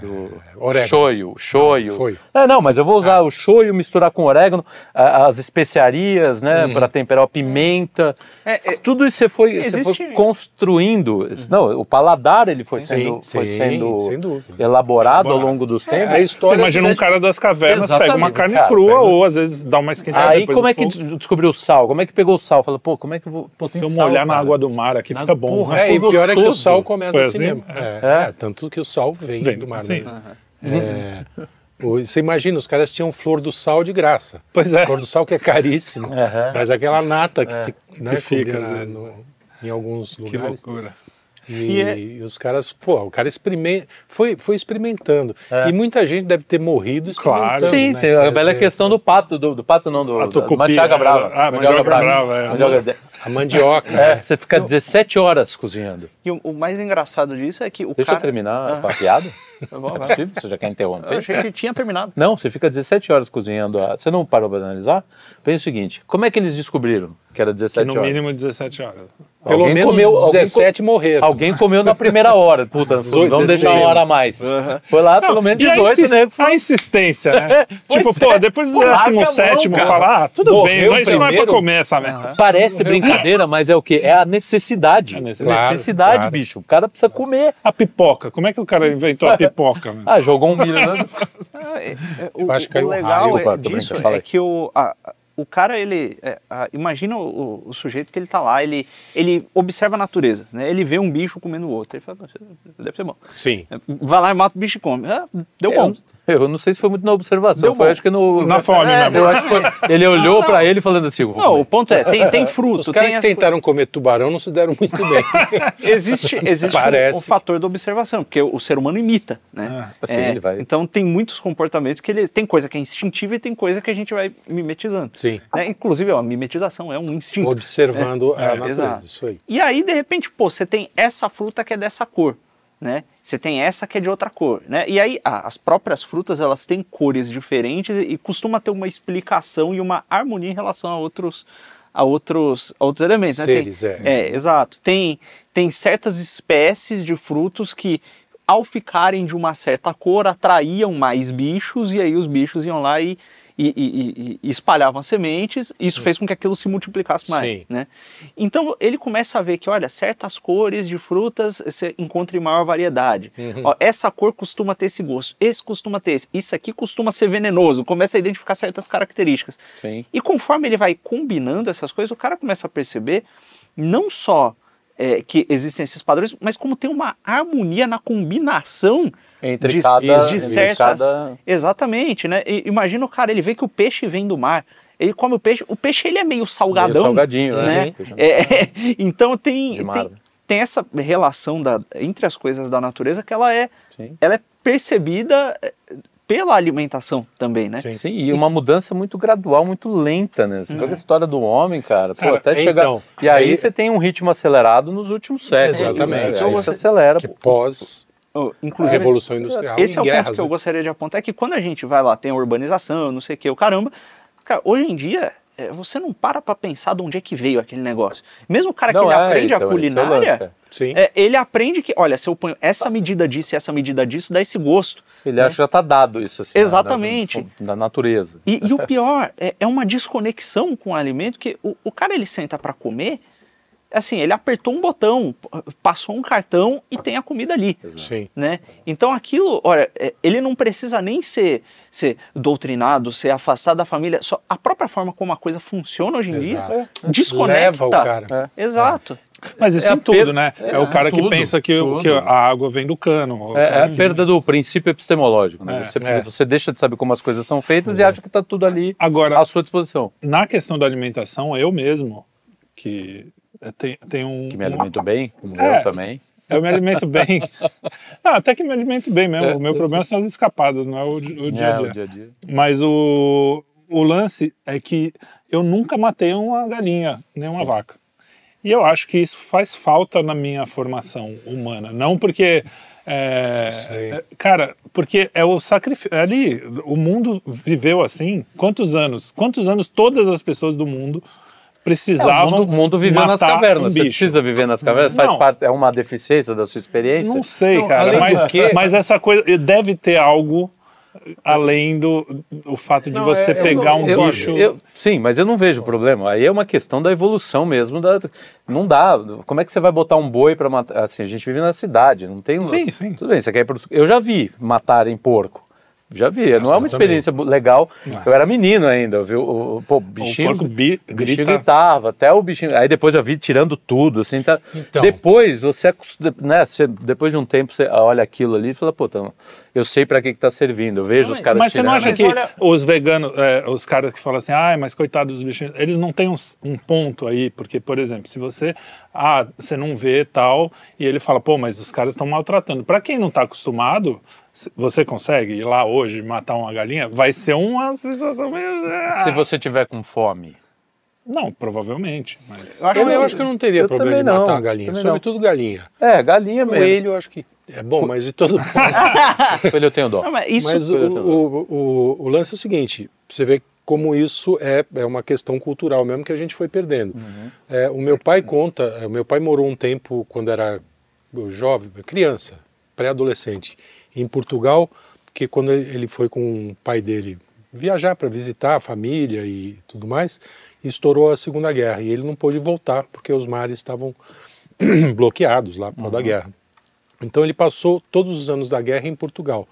S4: Do
S3: orégano.
S4: shoyu, shoyu.
S3: Ah, shoyu.
S4: É, não, mas eu vou usar o shoyu, misturar com orégano, a- as especiarias, né,
S3: Uhum.
S4: para temperar a pimenta.
S2: É, é,
S4: Tudo isso você foi, você
S2: existe-
S4: foi construindo. Não, o paladar ele foi sendo,
S3: Sim,
S4: foi
S3: sim,
S4: sendo elaborado ao longo dos
S3: É,
S4: tempos.
S3: A
S1: Você
S3: história
S1: imagina um cara das cavernas, pega uma
S4: Exatamente,
S1: carne
S4: cara,
S1: crua
S3: pega-
S1: ou às vezes dá uma esquentada
S4: Aí como é que descobriu o sal? Como é que pegou o sal? Fala, pô, como é que eu vou... Pô,
S1: Se eu molhar na água do mar aqui,
S4: Na
S1: fica bom.
S4: porra,
S1: né?
S3: É, e pior é que o sal começa
S1: Foi
S3: assim,
S1: assim?
S3: mesmo.
S4: É.
S3: É, é, tanto que o sal vem,
S1: Vem,
S3: do mar
S1: sim.
S3: mesmo. É, o- você imagina, os caras tinham flor do sal de graça.
S1: Pois é.
S3: Flor do sal que é caríssimo. Mas aquela nata que, se, né,
S1: Que fica,
S3: na- no- em alguns
S1: Que
S3: lugares.
S1: loucura.
S3: E,
S2: E é-
S3: e os caras, pô, o cara experimenta, foi, foi experimentando. E muita gente deve ter morrido
S1: Claro.
S3: experimentando.
S4: Sim,
S3: né?
S4: sim, a velha questão do pato, do, do pato não, do, mandioca
S1: é,
S4: brava.
S1: ah, mandioca brava, é.
S3: A mandioca.
S4: É, você fica 17 horas cozinhando.
S2: E o, o mais engraçado disso é que o
S4: Deixa eu
S2: cara...
S4: terminar
S2: Ah.
S4: com a piada. É possível? Você já quer
S2: Eu
S4: interromper?
S2: achei que tinha terminado.
S4: Não, você fica 17 horas cozinhando. A... Você não parou para analisar? Pensa o seguinte: como é que eles descobriram que era
S1: Que
S4: 17
S1: no
S4: horas?
S1: mínimo 17 horas.
S3: Pelo
S4: Alguém
S3: menos
S4: comeu- alguém
S3: 17 morreram.
S4: Alguém comeu na primeira hora. Puta,
S3: 18,
S4: vamos deixar
S3: 16.
S4: uma hora a mais. Foi lá pelo menos
S1: E a
S4: 18,
S1: insi-
S4: né? que
S1: A insistência, né? Tipo,
S4: é.
S1: pô, depois do
S4: Pô,
S1: décimo
S4: larga a
S1: sétimo,
S4: mão, cara.
S1: falar, ah, tudo
S3: Morreu
S1: bem, isso não é pra comer essa merda.
S4: Parece brincadeira, mas é o quê? É a necessidade.
S1: A necessidade.
S4: necessidade,
S3: Claro.
S4: bicho. O cara precisa comer.
S1: A pipoca, como é que o cara inventou a pipoca? né?
S4: Ah, jogou um milho. Né?
S2: É, é, o,
S3: Eu acho que
S2: o
S3: caiu um
S2: legal.
S4: Desculpa,
S2: é disso é que o, a- o cara, ele. é, a- imagina o, o sujeito que ele tá lá, ele, ele observa a natureza, né? Ele vê um bicho comendo o outro. Ele fala, "Isso deve ser bom.
S3: Sim.
S2: Vai lá e mata o bicho e come. Ah, deu
S4: Eu,
S2: bom.
S4: Eu não sei se foi muito na observação.
S2: Deu
S4: foi,
S2: bom.
S4: acho que no.
S1: Na fome
S2: É,
S1: mesmo.
S4: Eu acho que foi. Ele olhou pra ele falando assim:
S2: Não, o ponto é, tem, tem fruto,
S3: Os caras
S2: tem
S3: que
S2: as
S3: tentaram comer tubarão não se deram muito bem.
S2: existe, existe o,
S3: Parece
S2: o fator da observação, porque o, o ser humano imita, né?
S4: Ah, sim, ele vai-
S2: Então tem muitos comportamentos que ele tem coisa que é instintiva e tem coisa que a gente vai mimetizando.
S3: Sim.
S2: né? Inclusive, ó, a mimetização é um instinto.
S3: Observando
S2: É,
S3: a
S2: é,
S3: natureza.
S2: exato.
S3: Isso aí.
S2: E aí, de repente, pô, você tem essa fruta que é dessa cor, né? Você tem essa que é de outra cor, né? E aí, ah, as próprias frutas, elas têm cores diferentes e, e costuma ter uma explicação e uma harmonia em relação a outros a outros, a outros elementos. né? Tem-
S3: Seres, é.
S2: é, exato. Tem, tem certas espécies de frutos que, ao ficarem de uma certa cor, atraíam mais bichos, e aí os bichos iam lá e, e, e- e- espalhavam sementes, isso fez com que aquilo se multiplicasse mais.
S3: Sim.
S2: Né? Então ele começa a ver que, olha, certas cores de frutas você encontra em maior variedade.
S3: Uhum.
S2: Ó, essa cor costuma ter esse gosto, esse costuma ter esse, isso aqui costuma ser venenoso, começa a identificar certas características.
S4: Sim.
S2: E conforme ele vai combinando essas coisas, o cara começa a perceber não só é, que existem esses padrões, mas como tem uma harmonia na combinação
S4: Entre
S2: de,
S4: cada-
S2: de
S4: entre
S2: certas.
S4: cada-
S2: Exatamente, né? E imagina o cara, ele vê que o peixe vem do mar. Ele come o peixe, o peixe ele é meio salgadão.
S4: salgadinho, né?
S2: né? É, então tem, tem, tem essa relação da, entre as coisas da natureza que ela é,
S4: Sim.
S2: ela é percebida pela alimentação também, né?
S3: Sim.
S4: Sim, e uma mudança muito gradual, muito lenta, né? Você pega a história do homem, cara, pô,
S3: Cara,
S4: até chegar.
S3: então,
S4: e aí,
S3: aí-
S4: você tem um ritmo acelerado nos últimos séculos.
S3: Exatamente.
S4: Né?
S2: Então
S4: Aí
S2: você-
S4: acelera.
S3: Que pós
S2: Oh,
S3: a
S2: Inclusive,
S3: Revolução Industrial
S2: Esse
S3: e
S2: é o ponto
S3: guerras.
S2: que eu
S3: né?
S2: gostaria de apontar, é que quando a gente vai lá, tem a urbanização, não sei o que, o caramba, cara, hoje em dia, é, você não para pra pensar de onde é que veio aquele negócio. Mesmo o cara
S4: Não,
S2: que ele
S4: é,
S2: aprende
S4: então,
S2: a
S4: é
S2: culinária,
S4: é.
S2: É, ele aprende que, olha, se eu ponho essa medida disso e essa medida disso, dá esse gosto.
S4: Ele acha que já tá dado isso. Assim,
S2: Exatamente.
S4: Da, da natureza.
S2: E, e o pior é, é uma desconexão com o alimento, que o, o cara ele senta pra comer, assim, ele apertou um botão, passou um cartão e tem a comida ali.
S3: Sim.
S2: né? Então aquilo, olha, é, ele não precisa nem ser, ser doutrinado, ser afastado da família. Só a própria forma como a coisa funciona hoje em
S3: Exato.
S2: dia desconecta.
S3: Leva o cara.
S2: Exato.
S1: Mas isso
S4: É a
S1: em tudo,
S4: per-
S1: né? É,
S4: é,
S1: o cara que
S4: tudo,
S1: pensa que,
S4: tudo.
S1: que a água vem do cano.
S4: É,
S1: cara
S4: é a
S1: que-
S4: perda do princípio epistemológico. Né?
S1: É,
S4: você,
S3: é.
S4: você deixa de saber como as coisas são feitas e acha que tá tudo ali
S1: Agora,
S4: à sua disposição.
S1: na questão da alimentação, eu mesmo, que tem, tem um.
S4: Que me alimento bem, como
S1: É.
S4: eu também.
S1: Eu me alimento bem. Até que me alimento bem mesmo.
S4: É,
S1: o meu
S4: eu
S1: problema são as escapadas, não é o, di- o dia
S4: É,
S1: a dia.
S4: o dia a dia.
S1: Mas o, o lance é que eu nunca matei uma galinha, nem uma vaca. E eu acho que isso faz falta na minha formação humana. Não porque. é,
S3: Sei.
S1: é, cara, porque é o sacrifício. Ali, o mundo viveu assim. Quantos anos? Quantos anos todas as pessoas do mundo
S4: É,
S1: precisavam.
S4: o mundo, mundo viveu nas cavernas.
S1: um
S4: Você precisa viver nas cavernas? Faz
S1: Não.
S4: parte, é uma deficiência da sua experiência?
S1: Não sei,
S3: Não,
S1: cara. Mas,
S3: que-
S1: mas essa coisa deve ter algo além do o fato de
S3: Não,
S1: você
S3: é-
S1: pegar
S3: não-
S1: um
S3: eu-
S1: bicho.
S4: Eu- sim, mas eu não vejo problema. Aí é uma questão da evolução mesmo. Da, não dá. Como é que você vai botar um boi para matar? Assim, a gente vive na cidade, não tem.
S1: Sim, sim.
S4: Tudo bem, você quer ir pro- Eu já vi matarem porco. Já vi. não é uma experiência bu- legal. Eu era menino ainda, eu vi o, o- pô, o bichinho.
S1: porco bi-
S4: o bichinho
S1: grita.
S4: gritava, até o bichinho. Aí depois eu vi tirando tudo, assim, tá.
S3: Então.
S4: Depois você, né, você- depois de um tempo você olha aquilo ali e fala, pô, então, eu sei para que que tá servindo. Eu vejo
S2: Não,
S4: os caras
S1: Mas você não
S4: tirando.
S1: acha
S2: Mas
S1: que
S2: olha-
S1: os veganos, é, os caras que falam assim, ai, mas coitados dos bichinhos, eles não têm um, um ponto aí, porque, por exemplo, se você, ah, você não vê tal, e ele fala, pô, mas os caras estão maltratando. Para quem não está acostumado, você consegue ir lá hoje e matar uma galinha, vai ser uma sensação meio... ah.
S4: Se você tiver com fome.
S1: Não, provavelmente, mas...
S2: Eu acho
S3: Eu,
S2: que-
S3: eu acho que eu não teria
S4: eu
S3: problema de
S4: também não,
S3: matar uma galinha. Sobretudo galinha.
S4: É, galinha mesmo.
S3: Coelho, eu acho que é bom, mas de todo.
S4: Coelho eu tenho dó.
S2: Não, mas isso,
S3: Mas o, o, o, o lance é o seguinte: você vê como isso é, é uma questão cultural mesmo que a gente foi perdendo. É, o meu pai conta, é, o meu pai morou um tempo quando era jovem, criança, pré-adolescente, em Portugal, porque quando ele foi com o pai dele viajar para visitar a família e tudo mais, estourou a Segunda Guerra e ele não pôde voltar porque os mares estavam bloqueados lá por causa da guerra. Então ele passou todos os anos da guerra em Portugal,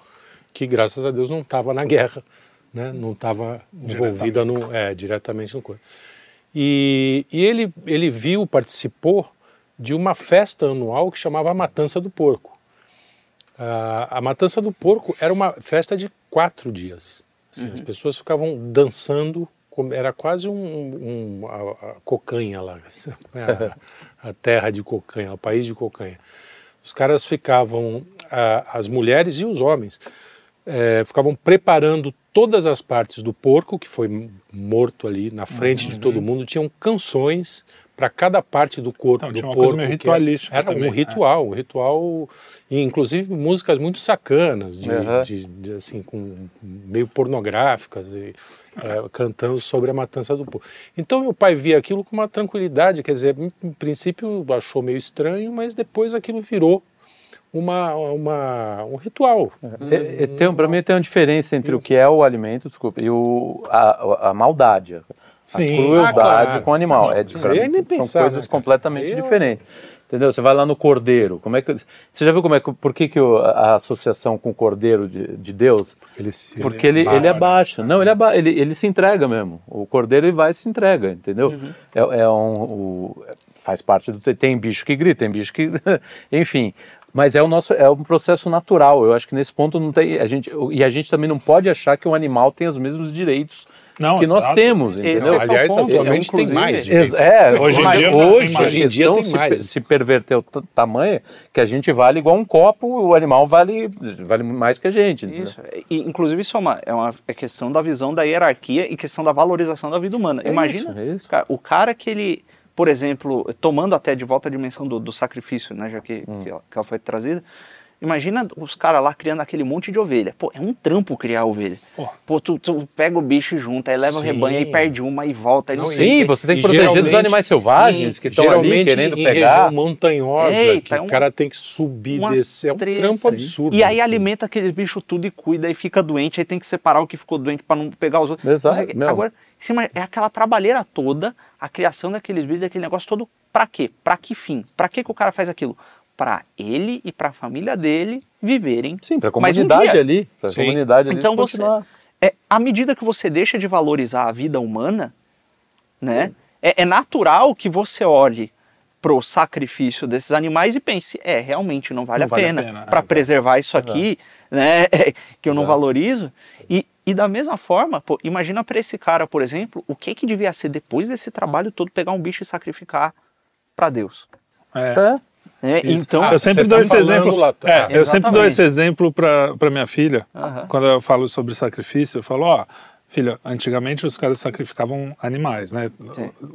S3: que graças a Deus não estava na guerra, né? não estava envolvida no, é, diretamente no coisa. E, e ele, ele viu, participou de uma festa anual que chamava a Matança do Porco. Ah, a Matança do Porco era uma festa de quatro dias. Assim, As pessoas ficavam dançando, era quase um, um- a, a cocanha lá, a, a terra de cocanha, o país de cocanha. Os caras ficavam, ah, as mulheres e os homens, eh, ficavam preparando todas as partes do porco que foi morto ali na frente de todo mundo. Tinham canções para cada parte do corpo
S1: Então,
S3: do
S1: tinha uma
S3: porco.
S1: coisa meio
S3: que era- Era
S1: também,
S3: um
S1: né?
S3: ritual, um ritual, inclusive músicas muito sacanas, de,
S4: Aham.
S3: de- de, assim, com meio pornográficas, e, eh, cantando sobre a matança do porco. Então meu pai via aquilo com uma tranquilidade, quer dizer, em, em princípio achou meio estranho, mas depois aquilo virou uma, uma, um ritual.
S4: É, é, tem, pra mim tem uma diferença entre o que é o alimento, desculpa, e o, a, a maldade. A
S1: Sim.
S4: crueldade
S3: Ah, claro.
S4: com o animal.
S3: Não,
S4: é,
S3: isso
S4: pra mim,
S3: é nem
S4: são
S3: pensar,
S4: coisas
S3: né,
S4: completamente
S3: eu-
S4: diferentes. Entendeu? Você vai lá no cordeiro. Como é que você já viu como é que por que, que a associação com o cordeiro de, de Deus?
S3: Ele se-
S4: Porque ele,
S3: baixa,
S4: ele
S3: né?
S4: abaixa. Não, ele, aba ele, ele se entrega mesmo. O cordeiro ele vai e se entrega, entendeu?
S3: Uhum.
S4: É, é um, o- faz parte do. Tem bicho que grita, tem bicho que. Enfim. Mas é o nosso é um processo natural. Eu acho que nesse ponto não tem a gente e a gente também não pode achar que o animal tem os mesmos direitos
S1: Não,
S4: que nós
S1: exato.
S4: temos,
S2: Esse
S4: entendeu?
S2: é o
S3: Aliás,
S2: ponto.
S3: atualmente tem mais
S4: Ex-
S3: direito.
S4: É,
S1: Hoje em dia-
S4: hoje,
S1: hoje
S4: a
S3: em dia tem
S4: se,
S3: mais.
S4: se perverteu t- tamanho que a gente vale igual um copo, o animal vale, vale mais que a gente.
S2: Isso. E, inclusive, isso é uma, é uma é questão da visão da hierarquia e questão da valorização da vida humana.
S4: É
S2: Imagina
S4: isso, é isso.
S2: cara, o cara que ele, por exemplo, tomando até de volta a dimensão do, do sacrifício, né, já que,
S4: Hum.
S2: que, ela, que ela foi trazida. Imagina os caras lá criando aquele monte de ovelha. Pô, é um trampo criar ovelha.
S1: Pô.
S2: Pô, tu, tu pega o bicho e junta, aí leva o
S3: Sim.
S2: rebanho, aí perde uma e volta. Aí não, o
S4: Sim, você tem que
S3: E
S4: proteger dos animais selvagens
S3: sim,
S4: que estão ali
S3: geralmente
S4: querendo
S3: em
S4: pegar.
S3: região montanhosa,
S2: Eita,
S3: que
S2: é um-
S3: o cara tem que subir, descer, é um
S2: treta.
S3: trampo absurdo.
S2: E aí
S3: assim.
S2: alimenta aqueles bichos tudo e cuida e fica doente, aí tem que separar o que ficou doente para não pegar os outros.
S4: Exato,
S2: Não o quê.
S4: meu.
S2: Agora, imagina, é aquela trabalheira toda, a criação daqueles bichos, daquele negócio todo, pra quê? Pra que fim? Pra que, que o cara faz aquilo? Pra ele e pra família dele viverem.
S4: Sim, para a
S2: um
S4: comunidade
S2: dia.
S4: ali. Para a comunidade ali
S2: Então você,
S4: continuar.
S2: é, à medida que você deixa de valorizar a vida humana, né, é, é natural que você olhe pro sacrifício desses animais e pense, é, realmente não vale,
S1: Não
S2: a,
S1: vale a
S2: pena
S1: pena,
S2: para
S1: é,
S2: preservar isso aqui, né, que eu não
S4: Exato.
S2: valorizo. E, e da mesma forma, pô, imagina para esse cara, por exemplo, o que que devia ser depois desse trabalho todo pegar um bicho e sacrificar para Deus.
S1: É.
S4: É.
S2: né?
S3: Isso.
S2: Então,
S3: Ah,
S1: eu sempre dou
S3: tá
S1: esse exemplo.
S3: lá-
S1: é,
S3: Ah,
S1: eu sempre dou esse exemplo para minha filha. Quando eu falo sobre sacrifício, eu falo, ó, filha, antigamente os caras sacrificavam animais, né?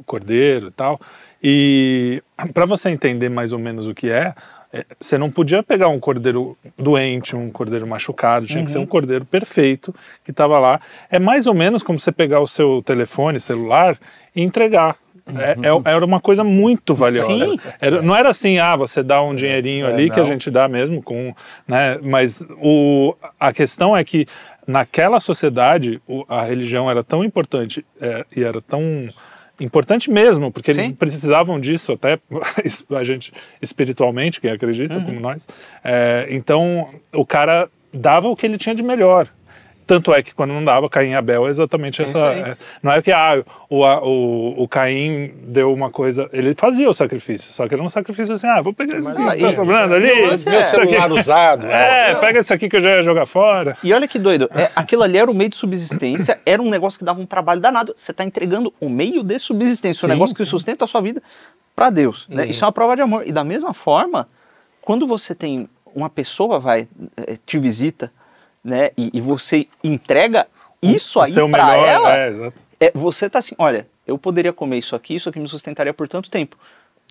S1: Cordeiro e tal. E para você entender mais ou menos o que é, é, você não podia pegar um cordeiro doente, um cordeiro machucado, tinha que ser um cordeiro perfeito que estava lá. É mais ou menos como você pegar o seu telefone, celular e entregar. É, é- era uma coisa muito valiosa.
S2: Sim.
S1: Era- não era assim, ah, você dá um dinheirinho ali que a gente dá mesmo, com, né? Mas o, a questão é que naquela sociedade o- a religião era tão importante é, e era tão importante mesmo, porque eles
S2: Sim.
S1: precisavam disso até a gente espiritualmente, quem acredita
S2: Uhum.
S1: como nós. É, então o cara dava o que ele tinha de melhor. Tanto é que quando não dava, Caim e Abel é exatamente essa.
S2: isso aí.
S1: é, não é que ah, o, o, o Caim deu uma coisa. Ele fazia o sacrifício, só que era um sacrifício assim: ah, vou pegar esse aqui que tá
S2: aí-
S1: sobrando ali.
S2: Meu
S1: isso
S2: é-
S1: aqui.
S3: Celular usado. né?
S1: É, pega esse aqui que eu já ia jogar fora.
S2: E olha que doido, é, aquilo ali era o meio de subsistência, era um negócio que dava um trabalho danado. Você está entregando o meio de subsistência, o
S1: Sim,
S2: negócio que
S1: sim.
S2: sustenta a sua vida para Deus. né? Isso é uma prova de amor. E da mesma forma, quando você tem uma pessoa vai te visita, né, e, e você entrega isso aí para ela,
S1: É,
S2: é, você tá assim, olha, eu poderia comer isso aqui, isso aqui me sustentaria por tanto tempo.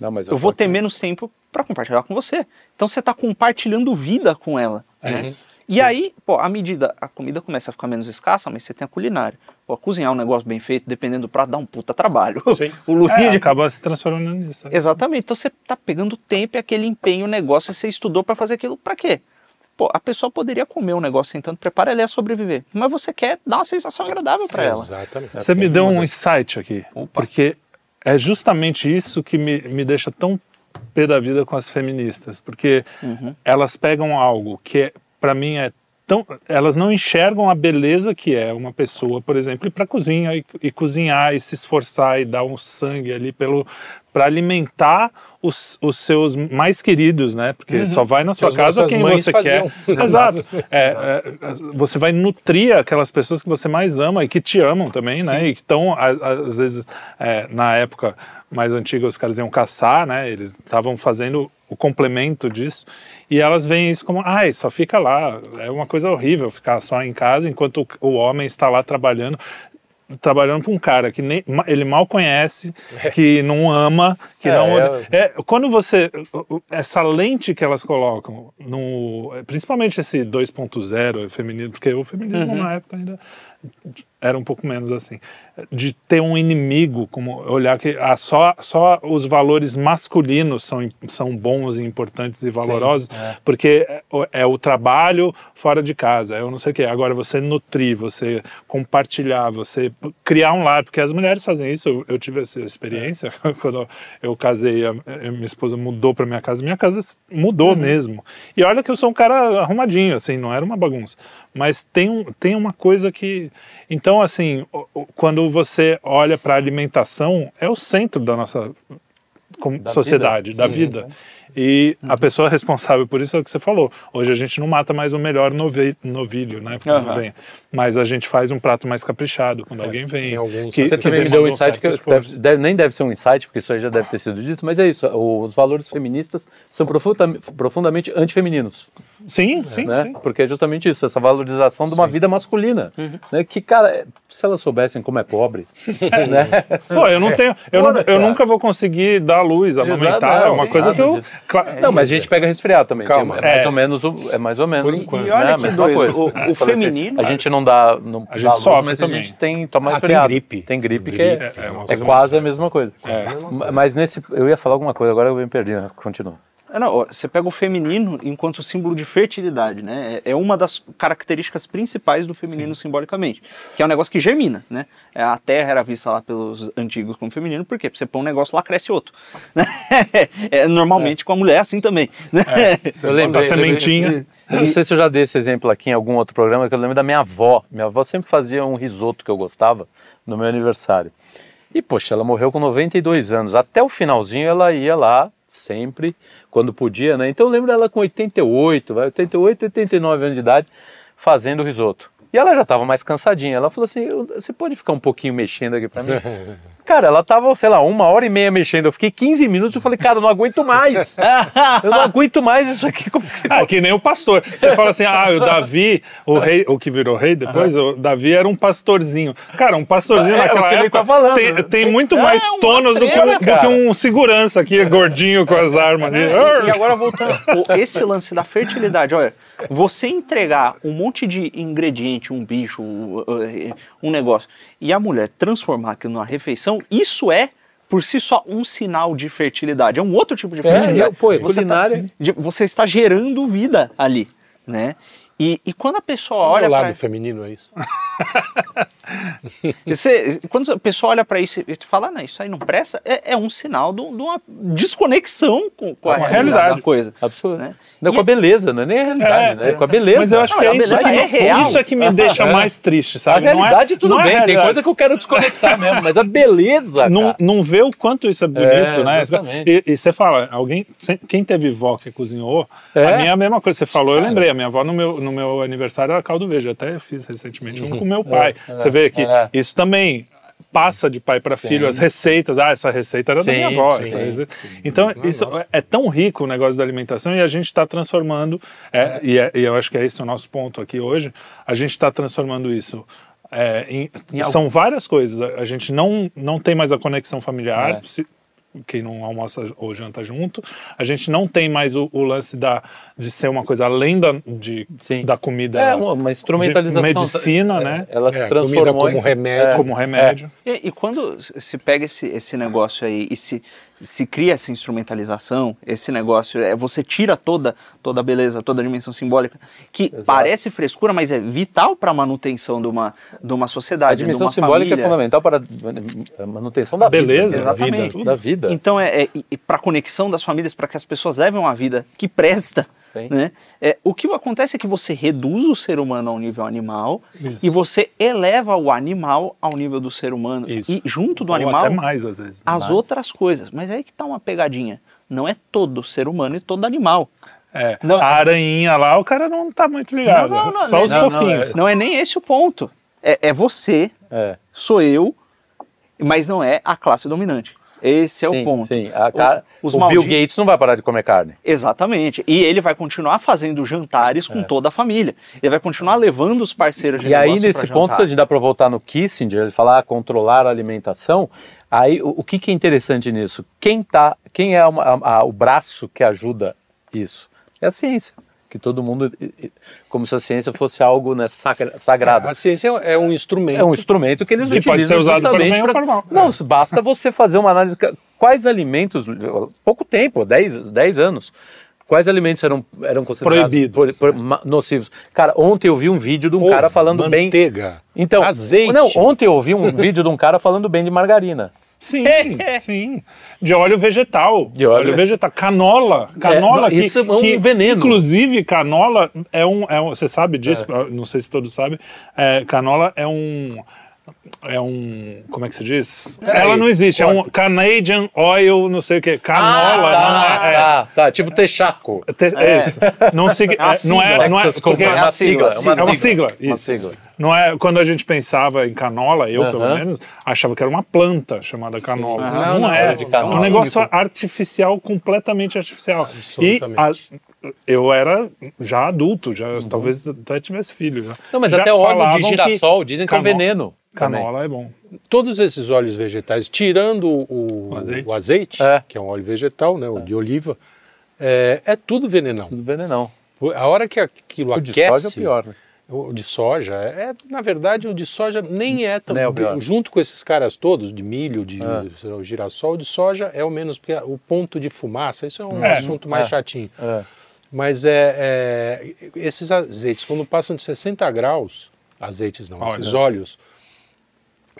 S4: Não, mas
S2: Eu vou
S4: tô
S2: ter
S4: aqui.
S2: menos tempo para compartilhar com você. Então você está compartilhando vida com ela.
S1: É
S2: né?
S1: isso.
S2: E aí, pô, à medida a comida começa a ficar menos escassa, mas você tem a culinária. Pô, cozinhar um negócio bem feito, dependendo do prato, dá um puta trabalho.
S3: Sim.
S2: o Luigi.
S1: É, acaba se transformando nisso.
S2: Exatamente. Então você tá pegando tempo e aquele empenho, o negócio, e você estudou para fazer aquilo para quê? Pô, a pessoa poderia comer um negócio sem tanto preparo, ela ia sobreviver. Mas você quer dar uma sensação agradável para ela.
S3: Exatamente.
S1: Você me deu um insight aqui, porque é justamente isso que me, me deixa tão pé da vida com as feministas, porque elas pegam algo que é, para mim é tão, elas não enxergam a beleza que é uma pessoa, por exemplo, ir para cozinha e, e cozinhar e se esforçar e dar um sangue ali pelo para alimentar os, os seus mais queridos, né? Porque só vai na sua
S3: as
S1: casa quem você
S3: faziam.
S1: quer. Exato. É, é, você vai nutrir aquelas pessoas que você mais ama e que te amam também, né? E que estão, às vezes, é, na época mais antiga, os caras iam caçar, né? Eles estavam fazendo o complemento disso. E elas veem isso como, ai, só fica lá. É uma coisa horrível ficar só em casa enquanto o homem está lá trabalhando trabalhando com um cara que nem, ele mal conhece, que não ama, que
S4: É,
S1: não
S4: é-
S1: é, quando você essa lente que elas colocam no principalmente esse 2.0 feminino, porque o feminismo na época ainda era um pouco menos assim, de ter um inimigo, como olhar que ah, só, só os valores masculinos são, são bons e importantes e valorosos, porque é, o- é o trabalho fora de casa, é o não sei o quê. Agora, você nutrir, você compartilhar, você criar um lar, porque as mulheres fazem isso, eu, eu tive essa experiência quando eu casei, a, a minha esposa mudou para minha casa, minha casa mudou mesmo. E olha que eu sou um cara arrumadinho, assim, não era uma bagunça. Mas tem, um, tem uma coisa que. Então, assim, quando você olha para a alimentação, é o centro da nossa como sociedade,
S4: vida.
S1: da
S4: Sim.
S1: vida. E a pessoa responsável por isso é o que você falou. Hoje a gente não mata mais o melhor nove- novilho, né? Quando
S2: Aham.
S1: vem. Mas a gente faz um prato mais caprichado quando alguém vem.
S3: tem alguns-
S1: que-
S4: Você
S1: que
S4: também me deu um insight que deve- deve- nem deve ser um insight, porque isso aí já deve ter sido dito, mas é isso. Os valores feministas são profunda- profundamente antifemininos.
S1: Sim, sim,
S4: né?
S1: sim.
S4: Porque é justamente isso, essa valorização de uma vida masculina. Né? Que, cara, se elas soubessem como é pobre, né?
S1: Pô, eu não tenho. Eu, não- eu nunca vou conseguir dar luz, amamentar.
S4: Exato,
S1: é uma coisa que eu.
S4: disso.
S1: Cla-
S4: Não, mas a gente pega resfriado também.
S3: Calma.
S4: tem- é, mais
S1: É.
S4: ou menos, o- é mais ou menos.
S3: Por enquanto.
S2: E olha
S4: né? mesma
S2: doido,
S4: coisa.
S2: o- o
S4: assim,
S2: feminino-
S4: a gente não dá. Não
S1: A gente
S4: dá luz,
S1: sofre
S4: mas a
S1: também.
S4: gente tem toma
S3: Ah, tem
S4: resfriado.
S3: gripe.
S4: Tem gripe, que é,
S1: É, é
S4: é quase a mesma coisa. Mas nesse. Eu ia falar alguma coisa, agora eu me perdi, né? Continua.
S2: É, Não, você pega o feminino enquanto símbolo de fertilidade, né? É é uma das características principais do feminino simbolicamente, que é um negócio que germina, né? É, A terra era vista lá pelos antigos como feminino, por quê? Porque você põe um negócio lá, cresce outro. né? É, normalmente com a mulher é assim também. né?
S1: Você bota a sementinha.
S4: Eu não sei se eu já dei esse exemplo aqui em algum outro programa, que eu lembro da minha avó. Minha avó sempre fazia um risoto que eu gostava no meu aniversário. E, poxa, ela morreu com 92 anos. Até o finalzinho ela ia lá, sempre, quando podia, né? Então eu lembro dela com 88, vai, 88, 89 anos de idade, fazendo risoto. E ela já tava mais cansadinha. Ela falou assim: "Eu- você pode ficar um pouquinho mexendo aqui pra mim? Cara, ela tava, sei lá, uma hora e meia mexendo. Eu fiquei 15 minutos. Eu falei, cara, eu não aguento mais. Eu não aguento mais isso aqui. Como que você
S1: Ah, que nem o pastor. Você fala assim, ah, o Davi, o rei, o que virou rei depois, o Davi era um pastorzinho. Cara, um pastorzinho
S4: É,
S1: naquela
S4: o que ele
S1: época
S4: tá falando.
S1: tem, tem muito mais
S2: uma
S1: tonos do um, do que um segurança aqui, gordinho com as armas. ali.
S2: E agora voltando, o- esse lance da fertilidade, olha, você entregar um monte de ingrediente, um bicho, um, um negócio, e a mulher transformar aquilo numa refeição, isso é por si só um sinal de fertilidade. É um outro tipo de fertilidade.
S4: eu- pô, é
S2: você,
S4: culinária.
S2: tá, você está gerando vida ali, né? E, e quando a pessoa
S3: Olha
S2: olha
S3: o lado
S2: para
S3: feminino é isso.
S2: você, quando a pessoa olha para isso e fala, "Ah, não, isso aí não presta, é, é um sinal de, de uma desconexão com, com a,
S1: Com a
S2: realidade
S1: realidade.
S2: da coisa.
S4: Absurdo.
S2: Né?
S4: Não,
S2: E-
S4: com a beleza, não é nem a realidade,
S1: É,
S4: né? Com a beleza.
S1: Mas eu acho
S2: Não,
S1: que
S2: a
S1: é isso,
S2: beleza
S1: que,
S2: é real.
S1: isso é que me deixa mais triste,
S4: A
S1: sabe? Não é-
S4: realidade, tudo
S1: não é
S4: bem, tem
S1: realidade.
S4: coisa que eu quero desconectar mesmo, mas a beleza,
S1: não,
S4: cara.
S1: não vê o quanto isso é bonito,
S4: É,
S1: né?
S4: exatamente.
S1: E, você fala, alguém, quem teve vó que cozinhou,
S4: É.
S1: a minha é a mesma coisa. Você falou, eu lembrei, a minha avó no meu, no meu aniversário era caldo verde, eu até fiz recentemente um com meu pai. Você vê que
S4: é.
S1: isso também passa de pai para filho, as receitas, ah, essa receita era da
S4: Sim,
S1: minha avó.
S4: sim,
S1: Então, isso é tão rico o negócio da alimentação e a gente está transformando, é, e, é- e eu acho que é esse o nosso ponto aqui hoje, a gente está transformando isso. é, em- são várias coisas. A a gente não, não tem mais a conexão familiar.
S4: É.
S1: se- quem não almoça ou janta junto, a gente não tem mais o, o lance da, de ser uma coisa além da, de,
S4: Sim.
S1: da comida
S4: É uma, instrumentalização.
S1: medicina,
S4: É,
S1: né?
S4: Ela se
S3: É,
S4: transformou
S3: como
S4: em-
S3: remédio.
S4: É.
S1: como remédio.
S2: E, e quando se pega esse, esse negócio aí e se, se cria essa instrumentalização, esse negócio, é, você tira toda, toda a beleza, toda a dimensão simbólica, que parece frescura, mas é vital para a manutenção de uma, de uma
S4: A
S2: sociedade,
S4: dimensão
S2: de uma
S4: simbólica
S2: família.
S4: é fundamental para a manutenção da
S1: Beleza,
S4: vida, né?
S2: Exatamente.
S4: Vida, da vida.
S2: Então, é, é para a conexão das famílias, para que as pessoas levem uma vida que presta. Né? É, o que acontece é que você reduz o ser humano ao nível animal
S1: Isso.
S2: e você eleva o animal ao nível do ser humano.
S3: Isso.
S2: E junto do
S1: Ou
S2: animal,
S1: até mais, às vezes.
S2: as
S1: Mais.
S2: outras coisas. Mas é aí que tá uma pegadinha. Não é todo ser humano e todo animal.
S1: É,
S2: Não.
S1: A aranhinha lá, o cara não tá muito ligado.
S2: Não, não, não,
S1: Só
S2: não,
S1: os
S2: não,
S1: fofinhos.
S2: Não é nem esse o ponto. É, é você,
S4: É.
S2: sou eu, mas não é a classe dominante. Esse é
S4: sim,
S2: o ponto.
S4: Sim, a ca-
S2: os
S4: o Bill Gates não vai parar de comer carne.
S2: Exatamente. E ele vai continuar fazendo jantares com toda a família. Ele vai continuar levando os parceiros de
S4: É. E aí, nesse ponto, se a gente dá para voltar no Kissinger, ele falar ah, controlar a alimentação, aí o, o que, que é interessante nisso? Quem, tá, quem é uma- a- a- o braço que ajuda isso? É a ciência. Que todo mundo, como se a ciência fosse algo né, sagra- sagrado.
S3: A ciência é um instrumento.
S4: É um instrumento que eles
S1: Que pode
S4: utilizam
S1: ser usado para bem ou
S4: pra-
S1: para mal.
S4: Não, basta você fazer uma análise. Quais alimentos, pouco tempo, 10, 10 anos, quais alimentos eram, eram considerados
S1: Proibidos.
S4: por- por- ma- nocivos? Cara, ontem eu vi um vídeo de um
S3: Ovo,
S4: cara falando bem.
S3: manteiga,
S4: Então,
S3: azeite.
S4: Não, ontem eu ouvi um vídeo de um cara falando bem de margarina.
S1: Sim, sim. De óleo vegetal.
S4: De óleo-
S1: vegetal. Canola. Canola
S4: É,
S1: que,
S4: isso é um
S1: que,
S4: veneno.
S1: Inclusive, canola é um, é um- Você sabe disso? Não sei se todos sabem. É, canola é um. É um. Como é que se diz? Ela não existe. É um Canadian Oil, não sei o que. Canola não é. é.
S4: tá, tá, tipo texaco.
S1: Te- é isso. Não, sig-
S2: uma
S1: é, não é,
S2: sigla.
S1: não é, porque
S4: Company.
S2: é
S4: uma
S2: a sigla,
S4: sigla,
S1: é uma sigla.
S4: Uma
S1: isso.
S4: sigla.
S1: Não é quando a gente pensava em canola, eu pelo
S4: Aham.
S1: menos achava que era uma planta chamada canola.
S2: Aham.
S1: Não,
S3: Não, não,
S1: é.
S3: é de canola.
S1: É um negócio artificial, completamente artificial. E
S3: Absolutamente.
S1: a- eu era já adulto, já talvez até tivesse filho. Já.
S4: Uhum. Não, mas
S1: Já
S4: até óleo de
S1: falavam que
S4: girassol dizem que é um veneno. também.
S1: Canola é bom.
S3: Todos esses óleos vegetais, tirando o,
S1: O azeite.
S3: o azeite,
S4: É.
S3: que é um óleo vegetal, né, o de oliva, é, é tudo venenão.
S4: Tudo venenão.
S3: A hora que aquilo
S4: O de
S3: aquece,
S4: soja é pior, né?
S3: O de soja, é, é, na verdade, o de soja nem é tão.
S4: É pior.
S3: junto com esses caras todos, de milho, de o girassol, o de soja é o menos, porque o ponto de fumaça, isso é um
S1: É,
S3: assunto mais
S4: é.
S3: chatinho.
S4: É.
S3: Mas é, é, esses azeites, quando passam de 60 graus, azeites não,
S1: Óleos.
S3: esses óleos,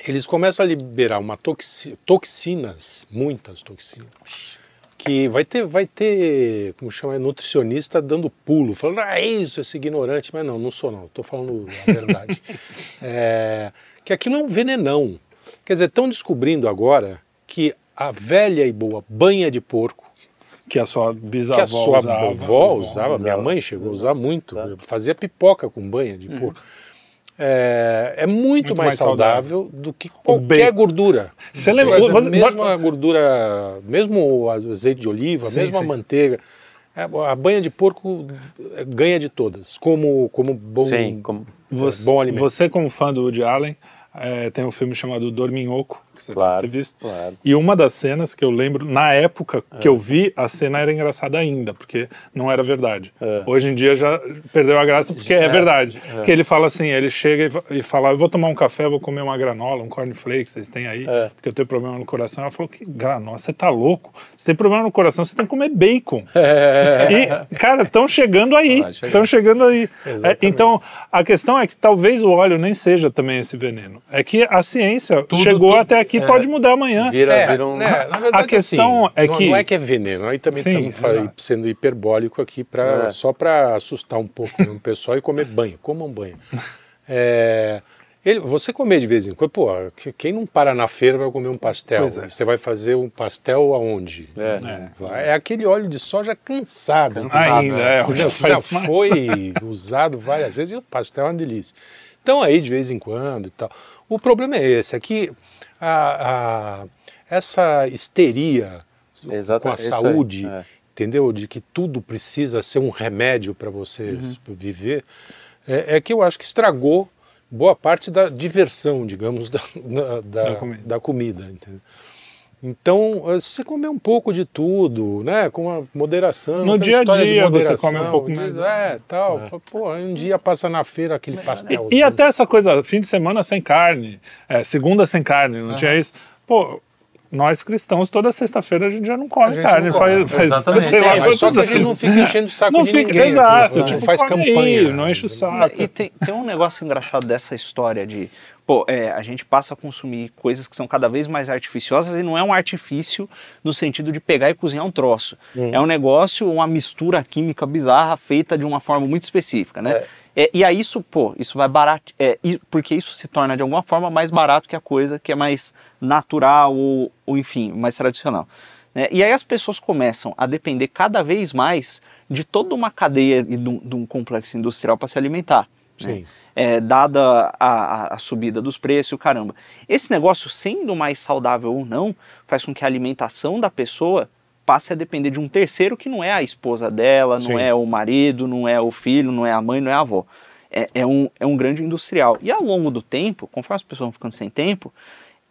S3: eles começam a liberar uma toxi, toxinas, muitas toxinas, que vai ter, vai ter, como chama, nutricionista dando pulo, falando, ah, é isso, esse ignorante, mas não, não sou não, estou falando a verdade. É, que aquilo é um venenão. Quer dizer, estão descobrindo agora que a velha e boa banha de porco,
S1: Que a sua
S3: que
S1: bisavó
S3: a sua
S1: usava.
S3: vovó usava, minha
S4: usava.
S3: mãe chegou a usar muito, eu fazia pipoca com banha de porco. É, é muito,
S1: Muito
S3: mais,
S1: mais
S3: saudável, do que qualquer gordura.
S1: Você lembra-
S3: Mas
S1: você-
S3: mesmo a gordura, mesmo o azeite de oliva,
S1: Sim,
S3: mesmo a
S1: sim.
S3: manteiga, é, a banha de porco é, ganha de todas, como, como bom,
S4: Sim, como-
S1: Você,
S3: bom alimento.
S1: você como fã do Woody Allen, é, tem um filme chamado Dorminhoco, que você
S4: Claro,
S1: deve ter visto.
S4: claro.
S1: E uma das cenas que eu lembro, na época que eu vi, a cena era engraçada ainda, porque não era verdade. Hoje em dia já perdeu a graça porque é, verdade. Que ele fala assim, ele chega e fa- fala, eu vou tomar um café, vou comer uma granola, um cornflake, vocês têm aí,
S4: É.
S1: porque eu tenho problema no coração. Ela falou, que granola, você tá louco? Você tem problema no coração, você tem que comer bacon. E, cara, estão chegando aí, estão chegando aí. É, então, a questão é que talvez o óleo nem seja também esse veneno. É que a ciência chegou
S4: tudo-
S1: até aqui, pode mudar amanhã.
S4: Vira,
S3: É,
S4: vira um.
S3: né, na verdade,
S1: A questão
S3: assim,
S1: é
S3: não,
S1: que-
S3: não é que é veneno, aí também
S1: Sim,
S3: estamos sendo hiperbólico aqui pra,
S4: É.
S3: só para assustar um pouco o pessoal e comer banho, comam banho. É, ele, você comer de vez em quando, pô, que- quem não para na feira vai comer um pastel?
S1: É.
S3: Você vai fazer um pastel aonde?
S4: É.
S3: Vai- É aquele óleo de soja cansado.
S1: Ainda, é, o que
S3: Já, já foi usado várias vezes e o pastel é uma delícia. Então aí de vez em quando e tal. O problema é esse, é que a, a- essa histeria
S4: Exato,
S3: com a
S4: isso aí,
S3: saúde,
S4: é.
S3: entendeu? De que tudo precisa ser um remédio para você
S4: Uhum.
S3: viver, é, é que eu acho que estragou boa parte da diversão, digamos, da, da, da-
S1: Da comida.
S3: da comida, entendeu? Então, eh, se você comer um pouco de tudo, né, com a moderação,
S1: No dia a dia você come um pouco mais.
S3: É, tal. Pô, um dia passa na feira aquele pastel.
S1: E até essa coisa, fim de semana sem carne, é, segunda sem carne, não tinha isso. Pô, nós cristãos, toda sexta-feira a gente já não come
S3: A gente
S1: carne.
S3: não come,
S1: faz, faz
S4: exatamente.
S1: sei lá
S3: É, mas só que a gente não fica enchendo o saco
S1: Não
S3: de
S1: fica,
S3: ninguém.
S1: exato,
S3: não
S1: tipo,
S3: faz
S1: come
S3: campanha.
S1: aí, não enche o saco.
S2: E tem, tem um negócio engraçado dessa história de, pô, é, a gente passa a consumir coisas que são cada vez mais artificiosas e não é um artifício no sentido de pegar e cozinhar um troço. É um negócio, uma mistura química bizarra feita de uma forma muito específica, né? É, e aí isso, pô, isso vai barato, é, porque isso se torna de alguma forma mais barato que a coisa que é mais natural ou, ou enfim, mais tradicional. né? E aí as pessoas começam a depender cada vez mais de toda uma cadeia e de um, de um complexo industrial para se alimentar. Né? É, dada a, a- subida dos preços, caramba. Esse negócio, sendo mais saudável ou não, faz com que a alimentação da pessoa passe a depender de um terceiro que não é a esposa dela, não
S3: Sim.
S2: é o marido, não é o filho, não é a mãe, não é a avó. É, é um, é um grande industrial. E ao longo do tempo, conforme as pessoas vão ficando sem tempo,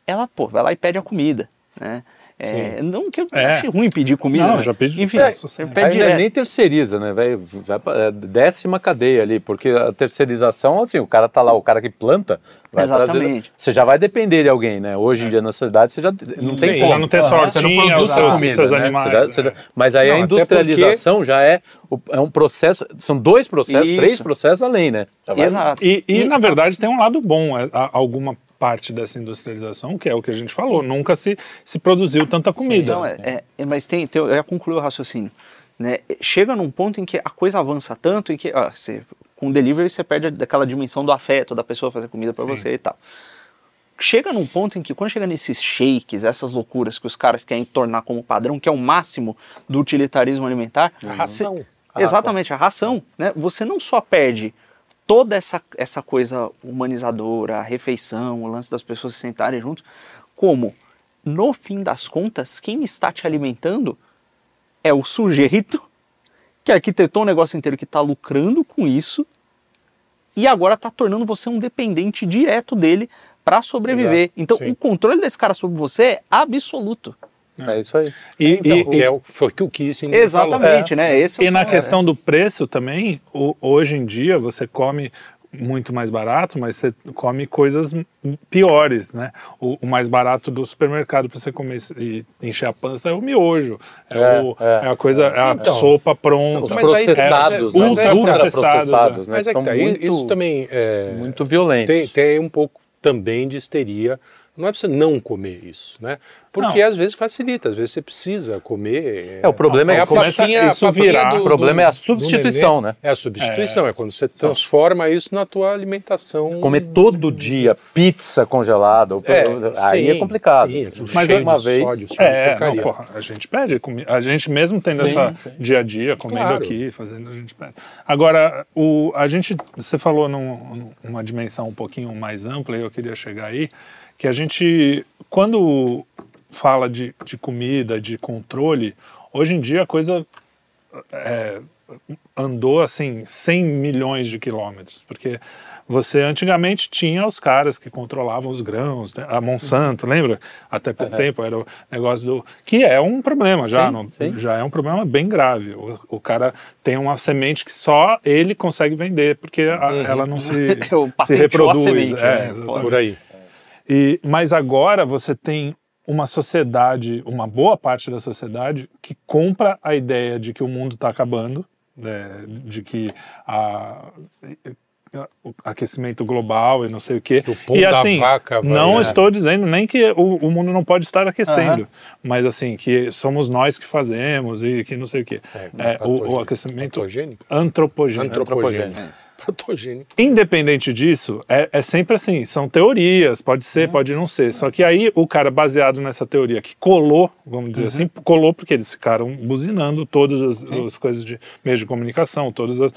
S2: ela, pô, vai lá e pede a comida, né? É, não que eu
S1: É.
S2: ache ruim pedir comida,
S1: Não,
S2: né?
S1: já pedi
S2: Enfim, você
S1: né?
S2: pede
S4: não é
S2: direto.
S4: nem terceiriza, né? Vai, vai pra- é décima cadeia ali, porque a terceirização, assim, o cara tá lá, o cara que planta, vai
S2: Exatamente.
S4: trazer. Você já vai depender de alguém, né? Hoje em dia na sociedade você já não tem
S1: Sim,
S4: como.
S1: já não tem sorte,
S4: Você não produz
S1: seus-
S4: comida,
S1: seus
S4: né?
S1: animais,
S4: Você já- você
S1: é.
S4: já- Mas aí
S3: Não,
S4: a industrialização já é, é um processo, são dois processos,
S2: Isso.
S4: três processos além, né? Já vai-
S2: Exato.
S1: E, e, na verdade tem um lado bom, é, alguma parte dessa industrialização, que é o que a gente falou, nunca se, se produziu tanta comida.
S2: Não, é, é- é, mas tem, tem, eu já concluí o raciocínio. Né? Chega num ponto em que a coisa avança tanto em que ó, você, com o delivery você perde aquela dimensão do afeto da pessoa fazer comida para você e tal. Chega num ponto em que quando chega nesses shakes, essas loucuras que os caras querem tornar como padrão, que é o máximo do utilitarismo alimentar,
S3: A ração.
S2: você- exatamente, a ração, né? Você não só perde toda essa, essa coisa humanizadora, a refeição, o lance das pessoas se sentarem juntos, como, no fim das contas, quem está te alimentando é o sujeito que arquitetou um negócio inteiro que está lucrando com isso e agora está tornando você um dependente direto dele para sobreviver.
S3: Exato,
S2: então,
S3: sim.
S2: o controle desse cara sobre você é absoluto.
S4: É isso aí.
S1: E,
S3: Então,
S1: e-
S3: que é o, foi o que o Kissing
S2: Exatamente, né? Esse é
S1: E
S2: o
S1: na questão do preço também, o- hoje em dia você come muito mais barato, mas você come coisas piores, né? O, o mais barato do supermercado para você comer e encher a pança é o miojo, é,
S4: É,
S1: o-
S4: é.
S1: é a coisa, é a
S3: Então,
S1: sopa pronta.
S4: Os processados,
S3: é,
S4: né?
S3: mas aí-
S4: Os
S1: ultra
S4: ultraprocessados, né?
S3: Mas é que tá,
S4: muito,
S3: isso também é,
S4: muito violentos.
S3: tem, tem um pouco também de histeria. Não é para você não comer isso, né? Porque
S1: Não.
S3: às vezes facilita, às vezes você precisa comer.
S4: É, o problema é
S3: a
S4: que começa
S3: papinha- a
S1: isso virar.
S4: O problema é a substituição, né?
S3: É a substituição, é, quando você transforma isso na tua alimentação.
S4: Comer todo dia pizza congelada,
S3: É,
S4: aí
S3: sim,
S4: é complicado.
S3: sim,
S4: Mas
S3: cheio
S4: uma
S3: de
S4: vez.
S3: sódio,
S1: É, não, porra, a gente pede, a gente mesmo tendo
S4: Sim,
S1: essa
S4: sim.
S1: dia a dia, comendo
S3: Claro.
S1: aqui, fazendo, a gente pede. Agora, o, a gente, você falou num- numa dimensão um pouquinho mais ampla, e eu queria chegar aí, que a gente, quando fala de, de comida, de controle, hoje em dia a coisa é, andou assim 100 milhões de quilômetros, porque você antigamente tinha os caras que controlavam os grãos, né? a Monsanto, lembra? Até pouco tempo era o negócio do que é um problema já,
S4: Sim,
S1: não-
S4: sim.
S1: já é um problema bem grave. O, o cara tem uma semente que só ele consegue vender porque a- ela não se,
S2: Eu
S1: se reproduz.
S2: semente,
S1: é,
S2: né?
S3: Por aí.
S1: E, mas agora você tem uma sociedade, uma boa parte da sociedade, que compra a ideia de que o mundo está acabando, né, de que a, o aquecimento global e não sei o quê.
S3: Que o
S1: e assim, não
S3: é.
S1: estou dizendo nem que o, o mundo não pode estar aquecendo, mas assim, que somos nós que fazemos e que não sei o quê. É, o, o
S3: patogênico.
S1: aquecimento
S3: Patogênico?
S1: antropogênico.
S3: Antropogênico. Patogênico.
S1: Independente disso, é, é sempre assim, são teorias, pode ser, pode não ser. Só que aí o cara, baseado nessa teoria, que colou, vamos dizer assim, colou porque eles ficaram buzinando todas as, as coisas de meio de comunicação, todas as.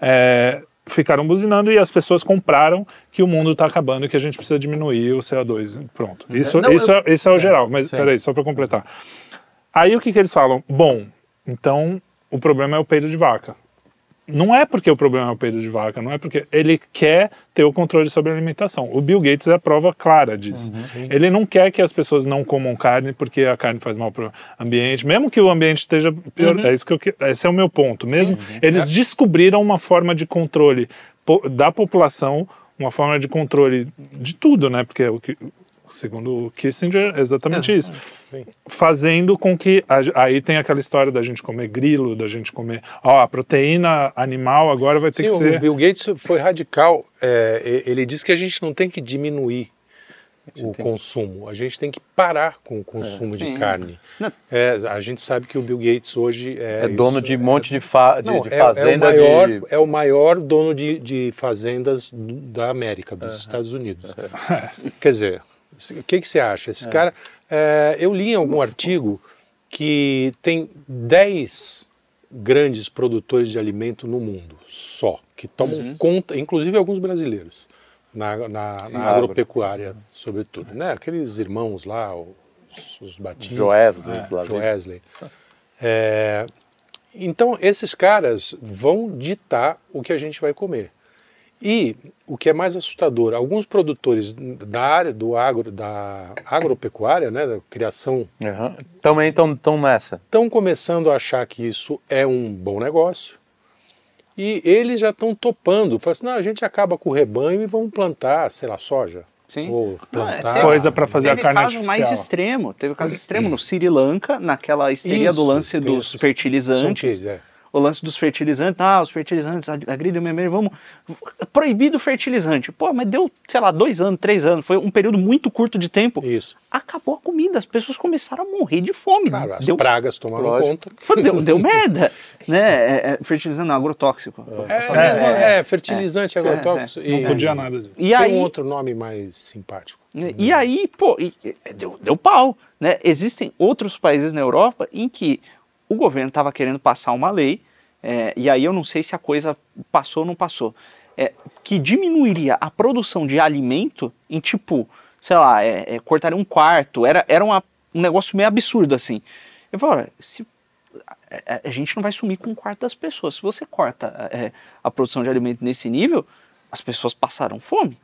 S1: é, ficaram buzinando e as pessoas compraram que o mundo está acabando e que a gente precisa diminuir o CO2. Pronto. Isso,
S4: Não,
S1: isso,
S4: eu-
S1: é, isso é o geral, mas peraí, só para completar. Aí o que, que eles falam? Bom, então o problema é o peido de vaca. Não é porque o problema é o peido de vaca, não é porque ele quer ter o controle sobre a alimentação. O Bill Gates é a prova clara disso. ele não quer que as pessoas não comam carne porque a carne faz mal para o ambiente, mesmo que o ambiente esteja pior. É isso que eu, esse é o meu ponto. Mesmo eles descobriram uma forma de controle da população, uma forma de controle de tudo, né? Porque o que segundo o Kissinger é exatamente isso fazendo com que a- aí tem aquela história da gente comer grilo, da gente comer, ó, a proteína animal agora vai ter
S3: Sim,
S1: que
S3: o
S1: ser
S3: Bill Gates foi radical. É, ele disse que a gente não tem que diminuir o consumo, a gente tem que parar com o consumo de
S2: Sim.
S3: carne. É, a gente sabe que o Bill Gates hoje é,
S4: É dono
S3: isso,
S4: de um monte de, fa de,
S3: Não,
S4: de
S3: é-
S4: fazenda
S3: é, o maior,
S4: de...
S3: é o maior dono de, de fazendas da América, dos Estados Unidos. Quer dizer, o que, que você acha? Esse cara. é, eu li em algum artigo que tem 10 grandes produtores de alimento no mundo, só, que tomam conta, inclusive alguns brasileiros, na, na, na
S4: agro.
S3: agropecuária, sobretudo. Né? Aqueles irmãos lá, os, os Batista.
S4: Joesley,
S3: é,
S4: lá.
S3: Joesley. É, então, esses caras vão ditar o que a gente vai comer. E o que é mais assustador, alguns produtores da área do agro, da agropecuária, né, da criação,
S4: Uhum. Também estão nessa.
S3: estão começando a achar que isso é um bom negócio. E eles já estão topando. Falam assim, não, a gente acaba com o rebanho e vamos plantar, sei lá, soja.
S2: Sim.
S3: Ou
S2: Não, é,
S3: plantar...
S2: teve-
S1: Coisa pra fazer
S2: teve
S1: a carne
S2: caso
S1: artificial.
S2: mais extremo, teve caso extremo no Sri Lanka, naquela histeria do
S3: Isso,
S2: lance
S3: tem
S2: dos fertilizantes.
S3: é.
S2: O lance dos fertilizantes, ah, os fertilizantes agridem o meio ambiente, vamos proibido o fertilizante. Pô, mas deu, sei lá, dois anos, três anos, foi um período muito curto de tempo.
S3: Isso.
S2: Acabou a comida, as pessoas começaram a morrer de fome.
S3: Claro, as
S2: deu,
S3: pragas tomaram
S4: Lógico.
S3: conta.
S2: deu, deu merda, né? É, é, fertilizante não, agrotóxico.
S3: É, mesmo, é, fertilizante, agrotóxico.
S2: é.
S3: E-
S1: Não podia nada.
S2: E
S3: Tem
S2: aí,
S3: um outro nome mais simpático.
S2: E aí, pô, e- e- deu, deu pau. Né? Existem outros países na Europa em que o governo estava querendo passar uma lei, é, e aí eu não sei se a coisa passou ou não passou, é, que diminuiria a produção de alimento em tipo, sei lá, é, é, cortaria um quarto, era, era uma- um negócio meio absurdo assim. Eu falo, olha, se a, a gente não vai sumir com um quarto das pessoas. Se você corta é, a produção de alimento nesse nível, as pessoas passarão fome.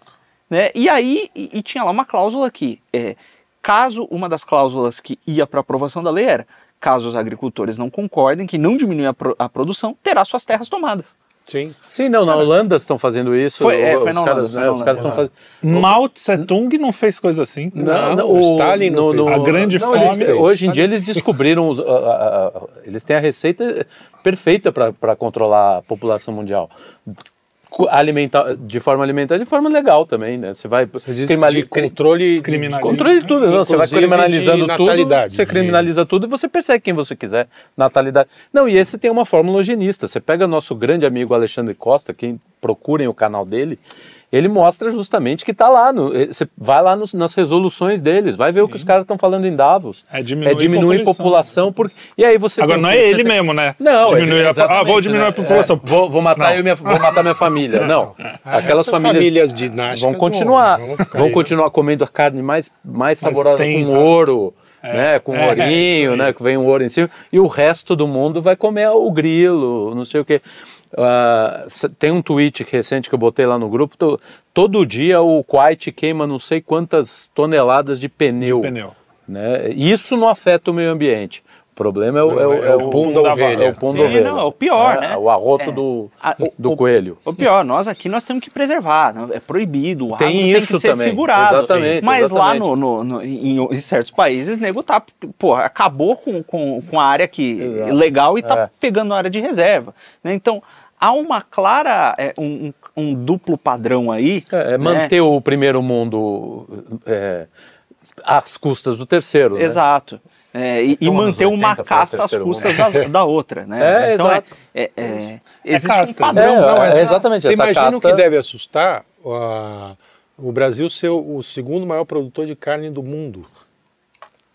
S2: Né? E aí, e, e tinha lá uma cláusula aqui, é, caso uma das cláusulas que ia para aprovação da lei era, caso os agricultores não concordem que não diminui a, pro- a produção, terá suas terras tomadas.
S3: Sim.
S4: Sim, não, na Holanda estão fazendo isso.
S2: Foi- é,
S4: os
S2: foi na
S4: caras,
S2: Holanda,
S4: né,
S2: na
S4: os caras estão
S2: Holanda.
S4: fazendo.
S1: Mao Tse Tung não fez coisa assim.
S3: Não, o Stalin não fez.
S1: A grande
S4: não, eles-
S1: fome-
S4: hoje em dia eles descobriram, os- a- a- a- eles têm a receita perfeita para controlar a população mundial. Alimentar de forma alimentar de forma legal também, né? Você vai
S3: Você diz
S4: criminali-
S3: de controle
S1: criminaliza-
S4: Controle de tudo, não. Você vai criminalizando tudo, você criminaliza tudo e você persegue quem você quiser. Natalidade. Não, e esse tem uma fórmula eugenista. Você pega nosso grande amigo Alexandre Costa, quem procurem o canal dele, ele mostra justamente que está lá. No, eh, você vai lá nos- nas resoluções deles, vai ver o que os caras estão falando em Davos.
S1: É diminuir
S4: diminuir
S1: população.
S4: por, e aí você
S1: Agora
S4: tem-
S1: não é ele
S4: tem-
S1: mesmo, né?
S4: Não,
S1: diminuir
S4: é,
S1: a, ah, vou diminuir
S4: né?
S1: a população.
S4: É, vou, vou matar
S1: Não.
S4: minha, vou matar minha família. Não. Aquelas
S3: Essas
S4: famílias,
S3: famílias dinásticas
S4: vão continuar,
S3: vão
S4: vão,
S3: aí.
S4: continuar comendo a carne mais, mais saborosa
S1: tem,
S4: com
S1: né?
S4: ouro, né? Com
S1: é,
S4: ourinho,
S1: isso
S4: né? Que vem o ouro em cima. E o resto do mundo vai comer o grilo, não sei o quê. Ah, s- tem um tweet recente que eu botei lá no grupo. to- todo dia o Kuwait queima não sei quantas toneladas de pneu.
S1: De pneu.
S4: Né? Isso não afeta o meio ambiente. O problema é o, é o,
S3: É o pum da ovelha.
S4: é o pum da
S2: É,
S4: ovelha.
S2: não, é o pior,
S4: É,
S2: né?
S4: O arroto
S2: É.
S4: do,
S2: A- o-
S4: do
S2: o-
S4: coelho.
S2: O pior, nós aqui nós temos que preservar, não- é proibido, o
S4: Tem
S2: agro tem
S4: isso
S2: que ser
S4: também,
S2: segurado.
S4: exatamente,
S2: Mas
S4: exatamente.
S2: lá no, no- no- em, em certos países, nego tá, porra, acabou com, com, com a área que,
S4: Exato.
S2: legal e tá
S4: É.
S2: pegando a área de reserva. né? Então, há uma clara, é, um, um- duplo padrão aí.
S4: É, é
S2: né?
S4: manter o primeiro mundo é, às custas do terceiro. né?
S2: Exato. É, e, e
S4: Então,
S2: manter uma
S4: 80 foi o
S2: casta às custas da, da outra, né?
S4: É,
S2: então,
S4: exato.
S2: É, é, é, existe
S1: casta,
S2: um padrão.
S4: É,
S3: Não,
S4: é,
S3: essa-
S4: exatamente,
S3: Você
S4: essa
S3: imagina o
S4: casta-
S3: que deve assustar ah, o Brasil ser o, o segundo maior produtor de carne do mundo.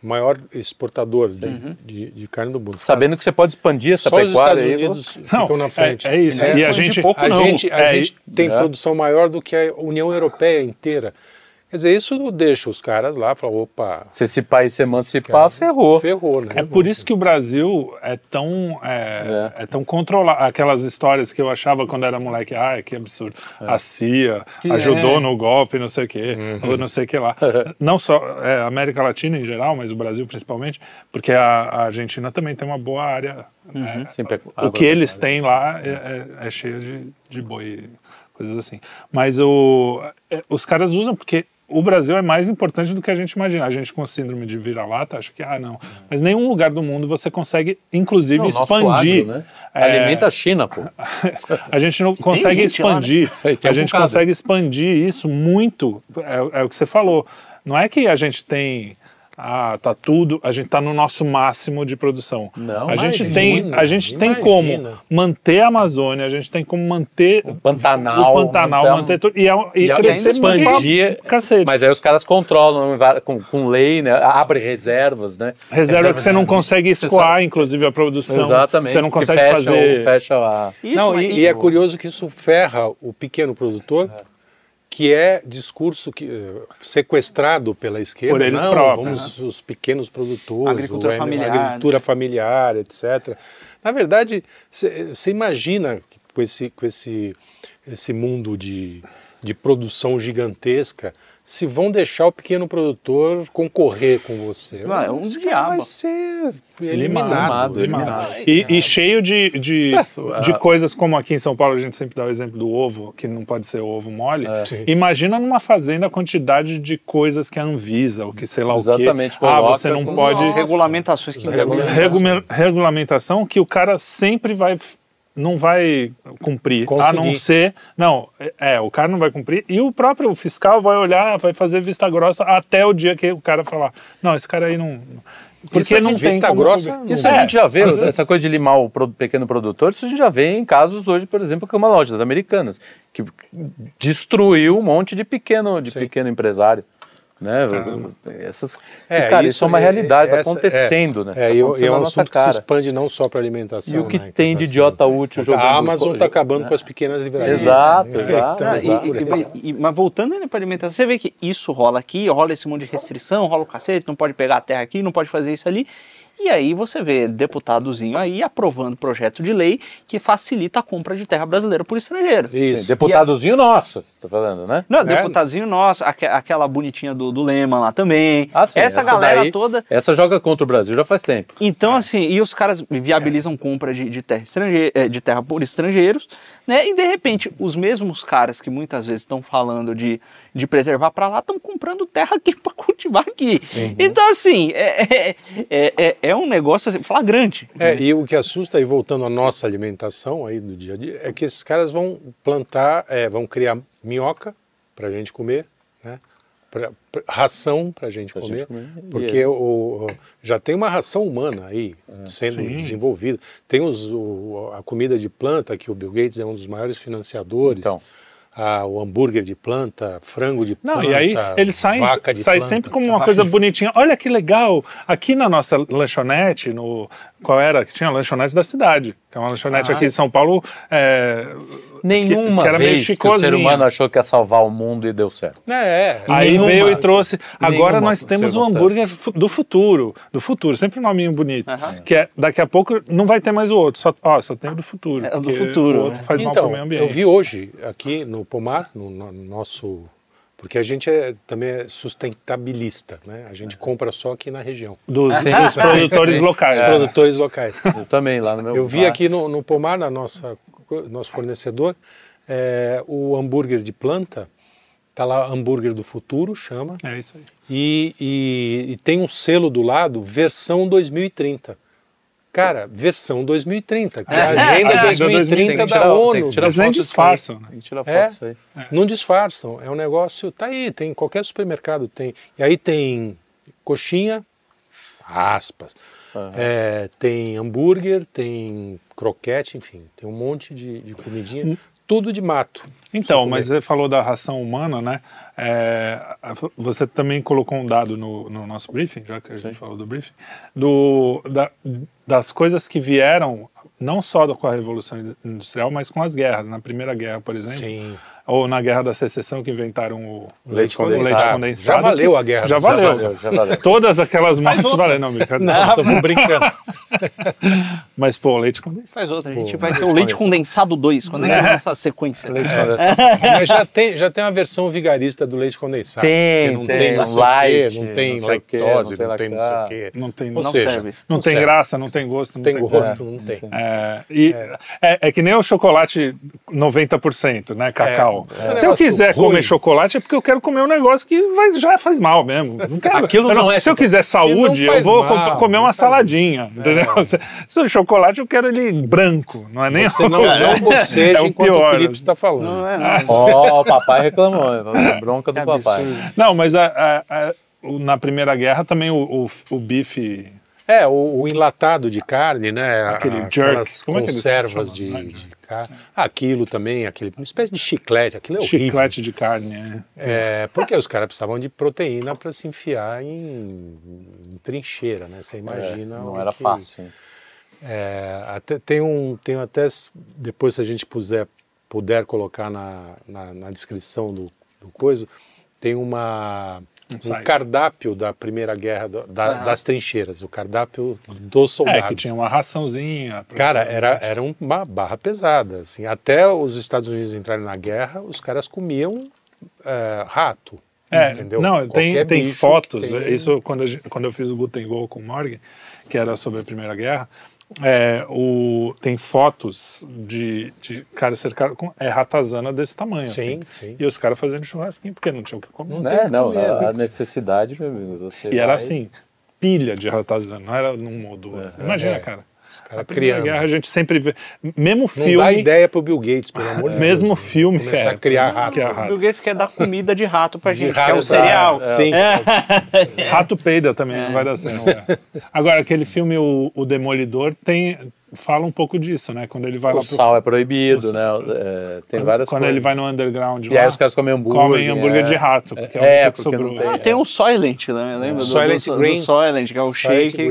S3: Maior exportador de,
S2: Uhum.
S3: de, de carne do mundo.
S4: Sabendo que você pode expandir essa
S3: Só os
S4: pecuária
S3: Estados
S4: aí.
S3: Unidos
S1: Não,
S3: ficam na frente.
S1: é, é isso.
S2: É,
S1: e a gente,
S2: pouco
S3: A
S2: não.
S3: gente, a
S1: É,
S3: gente tem
S4: é.
S3: produção maior do que a União Europeia inteira. Quer dizer, isso deixa os caras lá falar, opa,
S4: Se esse país se emancipar, ferrou.
S3: ferrou, né?
S1: É por isso que o Brasil é tão é, é tão controlado. Aquelas histórias que eu achava quando era moleque, ah, que absurdo. A CIA ajudou
S2: é.
S1: no golpe, não sei o quê, ou não sei o que lá. Não só é, a América Latina em geral, mas o Brasil principalmente, porque a, a Argentina também tem uma boa área. né?
S4: Sim, pecu-
S1: O que eles têm lá é, é- é cheio de, de boi, coisas assim. Mas o, é, os caras usam porque o Brasil é mais importante do que a gente imagina. A gente com síndrome de vira-lata acha que, ah, não. Mas nenhum lugar do mundo você consegue, inclusive,
S4: Não, nosso
S1: expandir.
S4: agro, né?
S1: é,
S4: Alimenta a China, pô.
S1: a gente não consegue
S2: gente lá, né?
S1: expandir.
S4: É, tem
S1: a
S4: um
S1: gente
S4: bocado.
S1: consegue expandir isso muito. É, é o que você falou. Não é que a gente tem. Ah, tá tudo. A gente tá no nosso máximo de produção.
S4: Não,
S1: a gente
S3: imagina,
S1: tem, a gente tem
S3: imagina.
S1: como manter a Amazônia, a gente tem como manter o
S4: Pantanal,
S1: o Pantanal,
S4: manter-
S1: manter tudo e, é- e
S4: E
S1: crescer
S4: expandir.
S1: cacete.
S4: Mas aí os caras controlam com, com lei, né? Abre reservas, né?
S1: Reserva que você não consegue escoar, inclusive, a produção.
S4: Exatamente.
S1: Você não consegue
S4: fecha,
S1: fazer.
S4: Fecha a...
S2: Isso,
S3: Não, e, e é curioso que isso ferra o pequeno produtor, que é discurso que, eh, sequestrado pela esquerda.
S1: Por eles
S3: Não,
S1: próprios,
S3: Vamos os pequenos produtores,
S2: Agricultura
S3: o
S2: familiar,
S3: agricultura familiar, etc. Na verdade, você imagina que com esse, com esse, esse mundo de, de produção gigantesca, se vão deixar o pequeno produtor concorrer com você.
S2: Vai, é um
S3: Esse cara
S2: diabo.
S3: vai ser
S1: Eliminado,
S3: eliminado.
S1: eliminado. E, e cheio de, de,
S4: É,
S1: de coisas como aqui em São Paulo a gente sempre dá o exemplo do ovo, que não pode ser ovo mole.
S3: Sim.
S1: Imagina numa fazenda a quantidade de coisas que a Anvisa, ou que sei lá
S4: Exatamente,
S1: o quê. Ah, você não pode.
S2: As regulamentações que
S4: Regulamentações.
S1: Regula- regulamentação que o cara sempre vai não vai cumprir, a
S3: Conseguir.
S1: não ser, não, é, é, o cara não vai cumprir e o próprio fiscal vai olhar, vai fazer vista grossa até o dia que o cara falar, não, esse cara aí não, porque
S3: a
S1: não tem
S3: vista
S1: como
S3: grossa, não
S4: Isso
S1: É,
S4: a gente já vê, essa coisa de limar o pequeno produtor, isso a gente já vê em casos hoje, por exemplo, como a loja das americanas, que destruiu um monte de pequeno, de
S3: Sim.
S4: pequeno empresário. Né? Essas,
S3: É,
S4: e, cara, isso, é uma realidade, está acontecendo, né?
S3: É,
S4: Tá
S3: e,
S4: acontecendo
S3: é um assunto que se
S4: cara.
S3: expande não só para alimentação.
S4: E o que
S3: né,
S4: tem de
S3: ser-
S4: idiota útil jogando...
S3: A Amazon está acabando
S4: né?
S3: com as pequenas livrarias.
S4: Exato,
S3: né?
S4: exato,
S3: Então,
S2: Ah, e-
S3: aí.
S2: e- e- mas voltando ainda para alimentação, você vê que isso rola aqui, rola esse monte de restrição, rola o cacete, não pode pegar a terra aqui, não pode fazer isso ali. E aí você vê deputadozinho aí aprovando projeto de lei que facilita a compra de terra brasileira por estrangeiro.
S3: Isso.
S4: Deputadozinho nosso, você está falando, né?
S2: Não,
S3: É.
S2: deputadozinho nosso, aque- aquela bonitinha do, do Lema lá também.
S4: Ah, sim,
S2: essa, galera
S4: daí-
S2: toda.
S4: Essa joga contra o Brasil já faz tempo.
S2: Então, assim, e os caras viabilizam compra de, de terra estrangeira, eh, de terra por estrangeiros, né? E de repente, os mesmos caras que muitas vezes estão falando de, de preservar para lá estão comprando terra aqui para cultivar aqui. Então, assim, é, é, é, é- é um negócio assim, flagrante.
S3: É, e o que assusta, e voltando à nossa alimentação aí do dia a dia, é que esses caras vão plantar, é, vão criar minhoca para a gente comer, né? Pra- pra- ração para a gente comer, porque
S4: eles?
S3: o, o- já tem uma ração humana aí sendo
S1: Sim.
S3: desenvolvida. Tem os, o- a comida de planta, que o Bill Gates é um dos maiores financiadores.
S4: Então.
S3: Ah, o hambúrguer de planta, frango de
S1: Não,
S3: planta,
S1: e aí ele sai,
S3: vaca de
S1: sai
S3: planta.
S1: sempre como uma coisa
S3: de-
S1: bonitinha. Olha que legal! Aqui na nossa lanchonete, no qual era? Que tinha a lanchonete da cidade. Que é uma lanchonete aqui em São Paulo. é,
S4: Nenhuma
S1: que era meio
S4: vez que o ser humano achou que ia salvar o mundo e deu certo.
S3: É, é.
S1: Aí
S4: Nenhuma-
S1: veio e trouxe. Agora nós temos o
S4: circunstância.
S1: hambúrguer do futuro. Do futuro, sempre um nominho bonito. Que é daqui a pouco não vai ter mais o outro. Só, ó, só tem o do futuro.
S2: É, o do futuro,
S1: O outro
S2: né?
S1: faz mal
S3: então,
S1: para o meio ambiente.
S3: eu vi hoje aqui no Pomar, no, no nosso. Porque a gente é, também é sustentabilista, né? A gente compra só aqui na região.
S1: Dos, dos produtores locais.
S3: Os produtores locais.
S4: Eu também, lá no meu
S3: Eu vi
S4: bar.
S3: aqui no, no Pomar, na nossa nosso fornecedor, é, o hambúrguer de planta. Tá lá hambúrguer do futuro, chama.
S1: É isso aí.
S3: E, e- e tem um selo do lado, versão 2030. Cara, versão 2030, que é a agenda
S1: Agenda
S3: 2030
S1: tem que
S3: da
S4: tirar-
S3: ONU.
S4: tem que tirar
S1: Eles nem disfarçam, né?
S4: Tem que tirar foto
S3: É.
S4: aí.
S3: Não disfarçam, é um negócio, tá aí, tem em qualquer supermercado tem. E aí tem coxinha, aspas, é, tem hambúrguer, tem croquete, enfim, tem um monte de, de comidinha, tudo de mato.
S1: Então, mas você falou da ração humana, né? É, você também colocou um dado no, no nosso briefing, já que a gente falou do briefing, do, da- das coisas que vieram não só com a Revolução Industrial, mas com as guerras. Na Primeira Guerra, por exemplo,
S3: Sim.
S1: ou na Guerra da Secessão, que inventaram o
S4: Leite
S1: o
S4: condensado.
S1: leite condensado.
S3: Já valeu
S1: que-
S3: a Guerra
S1: Já
S3: da
S1: valeu.
S3: Secessão.
S4: Já valeu.
S1: Todas aquelas mortes. Não, brincadeira.
S3: Não, estamos brincando.
S1: Mas, pô, leite condensado.
S2: Faz outra, a gente
S3: Pô,
S2: vai ter o leite condensado 2, quando é que é essa sequência?
S4: Leite condensado.
S3: Mas já tem, já tem uma versão vigarista do leite condensado.
S4: Tem,
S3: que não
S4: tem,
S3: tem, não sei o
S4: light,
S3: quê, não tem
S4: não sei o quê,
S3: lactose,
S4: não
S3: não
S4: tem
S3: não sei o quê.
S1: Não tem,
S3: Ou
S1: não,
S3: seja,
S2: serve.
S1: não tem
S3: serve.
S1: graça, não tem gosto, não
S3: tem
S1: tem,
S3: gosto, não tem.
S1: É, e é. é que nem o chocolate 90%, né, cacau.
S3: É, é um
S1: Se eu quiser
S3: ruim.
S1: comer chocolate é porque eu quero comer um negócio que vai- já faz mal mesmo. Não quero,
S4: Aquilo
S1: eu
S4: não é
S1: Se eu quiser saúde,
S3: não
S1: eu vou
S3: mal,
S1: comer
S3: não
S1: uma saladinha, entendeu? Se, se o chocolate eu quero ele branco, não é nem
S3: Você não, não boceja
S1: É o
S3: enquanto
S1: pior,
S3: o Felipe está falando.
S2: Não é, não.
S4: Ó, o papai reclamou. a Bronca do papai.
S2: absurdo.
S1: Não, mas a- a- a- na Primeira Guerra também o, o, o bife
S3: É, o, o enlatado de carne, né?
S1: Aquele jerk. Como é que eles
S3: conservas de,
S1: é
S3: de carne. Aquilo também, aquele, uma espécie de chiclete, aquilo é horrível.
S1: chiclete de carne. é.
S3: É, porque os caras precisavam de proteína para se enfiar em, em trincheira, né? Você imagina.
S4: É, Não era
S3: que-
S4: fácil.
S3: É, até, tem um, tem até, depois se a gente puser, puder colocar na, na, na descrição do, do coisa, tem uma,
S1: Um
S3: um cardápio da Primeira Guerra do- da- das trincheiras, o cardápio dos
S1: É,
S3: soldados.
S1: que tinha uma raçãozinha.
S3: Cara, era, era uma barra pesada. Assim. Até os Estados Unidos entrarem na guerra, os caras comiam é, rato.
S1: É,
S3: entendeu?
S1: não, tem,
S3: Qualquer
S1: tem
S3: bicho
S1: fotos.
S3: tem-
S1: Isso quando, a gente- quando eu fiz o Guten Go com o Morgan, que era sobre a Primeira Guerra, é, o, tem fotos de, de caras cercados com é, ratazana desse tamanho.
S3: Sim,
S1: assim.
S3: sim.
S1: E os caras fazendo churrasquinho, porque não tinha o que comer.
S3: Não
S4: É,
S3: tem
S4: não,
S3: comer.
S4: a, a necessidade, meu amigo, você
S1: E era
S4: vai-
S1: assim, pilha de ratazana, não era num ou duas. Imagina,
S3: é.
S1: Cara.
S3: Os
S1: A
S3: caras
S1: Primeira
S3: criando.
S1: Guerra a gente sempre vê. Mesmo
S3: Não
S1: filme.
S3: dá ideia pro Bill Gates, pelo amor de Deus.
S1: Mesmo filme.
S3: Começar
S1: é,
S3: a criar rato.
S1: criar
S2: O
S1: rato.
S2: Bill Gates quer dar comida de rato pra
S3: De
S2: gente,
S3: rato
S2: que é o cereal.
S3: Sim.
S1: Rato peida também, não vai dar certo. é. Agora, aquele filme, o, o Demolidor, tem, fala um pouco disso, né? Quando ele vai lá
S4: O
S1: pro.
S4: sal é proibido,
S1: o-
S4: né? É, tem várias
S1: quando
S4: coisas.
S1: ele vai no underground
S4: E
S1: lá,
S4: aí os caras comem hambúrguer.
S1: comem hambúrguer
S4: é.
S1: de rato, porque é,
S4: É,
S1: o
S4: porque
S1: sobrou.
S4: não tem-
S2: Ah, tem o Soylent, né? Lembra? do-
S3: Soylent
S2: do, do,
S3: Green.
S2: Soylent, que é o
S3: Soylent
S2: shake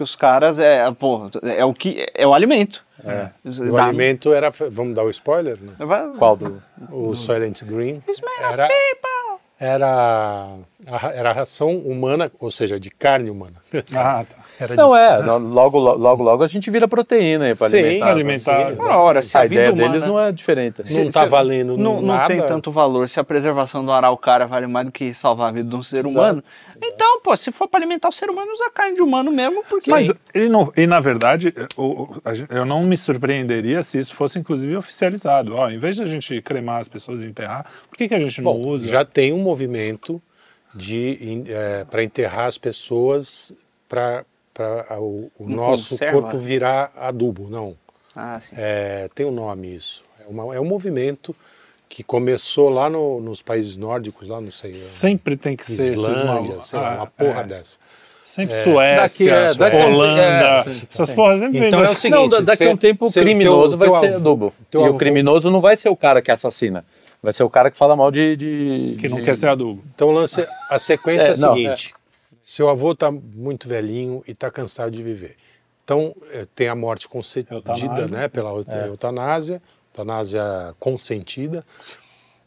S2: que,
S3: Green.
S2: é- que os caras é, pô, é o que é o alimento.
S3: O
S2: Dá-
S3: alimento era. Vamos dar o spoiler? Né?
S4: Qual do...
S3: O Silent Green era, era, a, era a ração humana, ou seja, de carne humana.
S1: Ah, tá.
S3: Era
S4: Não
S3: de-
S4: é, não, logo, logo, logo a gente vira proteína aí
S3: Sim,
S4: alimentar.
S1: alimentar.
S3: sim,
S2: Ora, ora, se a,
S4: A ideia
S2: vida
S4: deles
S2: humana
S4: não é diferente.
S3: Não
S2: se-
S3: tá
S2: se-
S3: valendo
S2: não, não
S3: nada.
S2: tem tanto valor. Se a preservação do araucária vale mais do que salvar a vida de um ser humano, então, pô, se for para alimentar o ser humano, usa carne de humano mesmo, porque
S1: Mas ele não, e na verdade, eu não me surpreenderia se isso fosse inclusive oficializado. Ó, em vez de a gente cremar as pessoas e enterrar, por que, que a gente não
S3: Bom,
S1: usa?
S3: já tem um movimento de para enterrar as pessoas para o, o nosso
S2: conserva?
S3: corpo virar adubo. Não,
S2: Ah, sim.
S3: é, tem um nome isso. É, uma, é um movimento que começou lá no- nos países nórdicos, lá não sei,
S1: Sempre tem que ser esses
S3: Islândia, sei lá,
S1: Ah,
S3: uma porra
S1: é.
S3: dessa.
S1: Sempre
S3: É,
S1: Suécia,
S4: daqui é- daqui
S3: é-
S1: Holanda,
S4: é, sim, sim,
S1: essas porras sempre
S3: Então
S1: vêm
S3: é o
S1: do-
S3: seguinte,
S4: não, da- daqui a um tempo o criminoso
S3: teu-
S4: vai
S3: teu
S4: ser
S3: avô-
S4: adubo. E
S3: avô-
S4: o criminoso não vai ser o cara que assassina. Vai ser o cara que fala mal de. de-
S1: que não
S4: de-
S1: quer ser adubo.
S3: Então lance, a sequência é,
S4: É,
S3: a
S4: não,
S3: seguinte: seu avô está muito velhinho e está cansado de viver. Então eh, tem a morte concedida, né, pela eut- eutanásia, eutanásia consentida.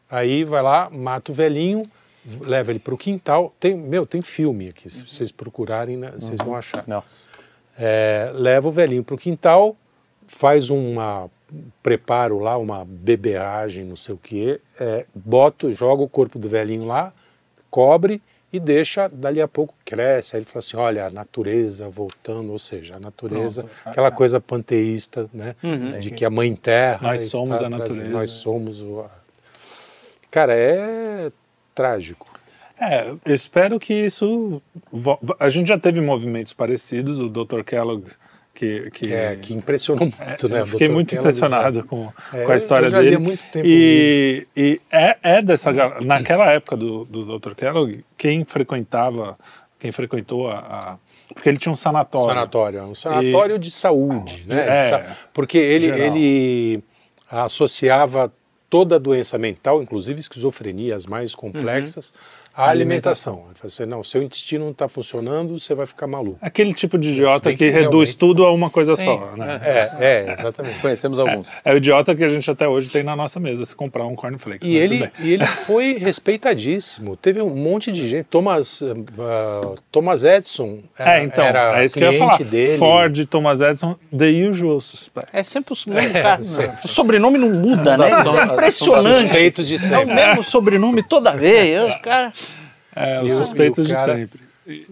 S3: Aí vai lá, mata o velhinho, leva ele para o quintal. Tem, meu, tem filme aqui. Se vocês procurarem, né, vocês vão achar.
S4: Nossa.
S3: É, leva o velhinho para o quintal, faz uma um preparo lá, uma beberagem, não sei o que, é, bota, joga o corpo do velhinho lá, cobre e deixa, dali a pouco cresce. Aí ele fala assim, olha, a natureza voltando, ou seja, a natureza,
S1: Pronto.
S3: aquela coisa panteísta, né, de que a mãe terra
S1: Nós somos a
S3: trazendo-
S1: natureza.
S3: nós somos o... Cara, é trágico.
S1: É, eu espero que isso. A gente já teve movimentos parecidos, o Dr. Kellogg, que. que,
S3: Que, é, que impressionou muito, né?
S1: eu fiquei muito impressionado com,
S3: É,
S1: com a história dele. e e é, é dessa naquela época do, do Dr. Kellogg, quem frequentava, quem frequentou a, a- porque ele tinha um sanatório.
S3: Sanatório, é um sanatório de saúde, né?
S1: É,
S3: sa- Porque ele,
S1: geral.
S3: ele associava toda a doença mental, inclusive esquizofrenia, as mais complexas, à alimentação. Ele falou assim, não, seu intestino não está funcionando, você vai ficar maluco.
S1: Aquele tipo de idiota que,
S3: que
S1: reduz
S3: realmente-
S1: tudo a uma coisa
S4: Sim,
S1: só, né?
S3: É, é, exatamente.
S4: Conhecemos alguns.
S1: É o idiota que a gente até hoje tem na nossa mesa se comprar um cornflakes.
S3: E
S1: mas
S3: ele,
S1: tudo bem.
S3: e ele foi respeitadíssimo. Teve um monte de gente. Thomas, ah, Thomas Edison era,
S1: É, então,
S3: era
S1: é isso que eu ia
S3: cliente
S1: falar.
S3: dele.
S1: Ford, Thomas Edison, the usual suspect.
S2: É sempre o mesmo cara. O sobrenome não muda, né? É impressionante.
S3: Suspeitos de
S2: É o
S3: sempre.
S2: mesmo sobrenome toda vez. Os caras.
S1: É, os
S3: E
S1: suspeitos
S3: e o cara-
S1: de sempre.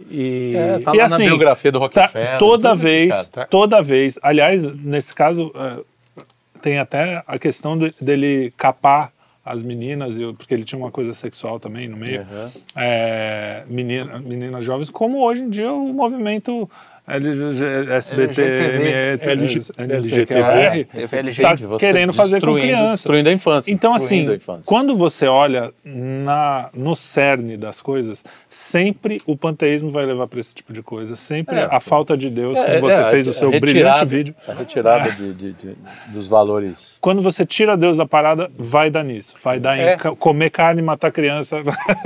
S3: E,
S4: É, tá
S1: E
S4: lá
S1: assim,
S4: na biografia do
S1: Tá,
S4: Rockefeller.
S1: toda
S4: todos esses
S1: vez.
S3: Tá.
S1: toda vez. Aliás, nesse caso, é, tem até a questão de- dele capar as meninas, e- porque ele tinha uma coisa sexual também no meio.
S4: Uhum.
S1: É, menina, meninas jovens, como hoje em dia o movimento SBT,
S3: LGTV.
S1: LGTVR,
S2: TV LG.
S1: está querendo fazer com
S4: destruindo-
S1: criança.
S4: Destruindo a infância.
S1: Então, assim,
S4: infância.
S1: quando você olha na, no cerne das coisas, sempre o panteísmo vai levar para esse tipo de coisa. Sempre
S4: É.
S1: a falta de Deus,
S4: É,
S1: como você
S4: é,
S1: fez o seu
S4: retirada-
S1: brilhante vídeo.
S4: A retirada de, de- de- dos valores.
S1: Quando você tira Deus da parada, vai dar nisso. Vai dar em
S3: É.
S1: comer carne, matar criança.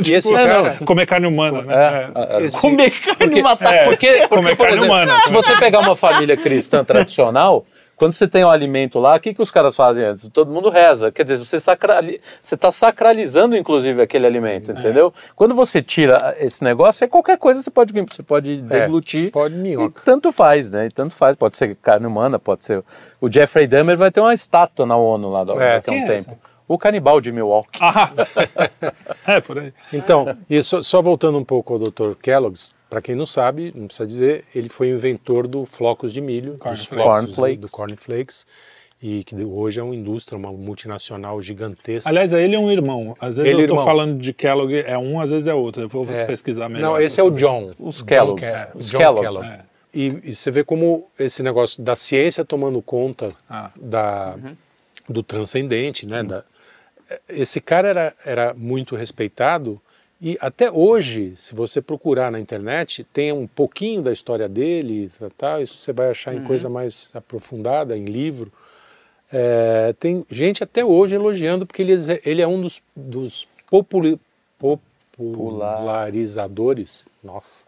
S3: E esse
S1: Tipo,
S3: cara-
S1: comer carne humana, né?
S4: É,
S1: É.
S3: Esse-
S2: Comer carne e matar
S1: é,
S4: Porque,
S1: comer
S4: porque, por
S1: carne
S4: se você pegar uma família cristã tradicional, quando você tem um alimento lá, o que, que os caras fazem antes? Todo mundo reza. Quer dizer, você sacrali... está sacralizando, inclusive, aquele alimento, entendeu? Quando você tira esse negócio, é qualquer coisa você pode, você pode deglutir.
S3: pode
S4: E
S3: minhoca.
S4: tanto faz, né? E tanto faz. Pode ser carne humana, pode ser. O Jeffrey Dahmer vai ter uma estátua na ONU lá
S3: É.
S4: daqui a
S1: Quem
S4: um
S1: é
S4: tempo. O canibal de Milwaukee.
S1: Ah, é, por aí.
S3: Então, e só, só voltando um pouco ao Dr. Kellogg's, para quem não sabe, não precisa dizer, ele foi o inventor do flocos de milho, dos
S1: Cornflakes.
S3: flocos do,
S4: Cornflakes.
S3: do cornflakes, e que hoje é uma indústria, uma multinacional gigantesca.
S1: Aliás, ele é um irmão. Às vezes
S3: Ele
S1: eu tô
S3: irmão.
S1: falando de Kellogg, é um, às vezes é outro. Eu vou
S3: É.
S1: pesquisar melhor.
S3: Não, esse é o. John.
S4: Os.
S3: Kellogg.
S4: Os
S3: John
S4: Kellogg's.
S3: Kellogg.
S1: É.
S3: E, e você vê como esse negócio da ciência tomando conta
S1: Ah.
S3: da, do transcendente, né? Da, esse cara era, era muito respeitado e até hoje, se você procurar na internet, tem um pouquinho da história dele, tá, tá, isso você vai achar em coisa mais aprofundada, em livro. É, tem gente até hoje elogiando porque ele, é- ele é um dos, dos populi- popularizadores, nossa,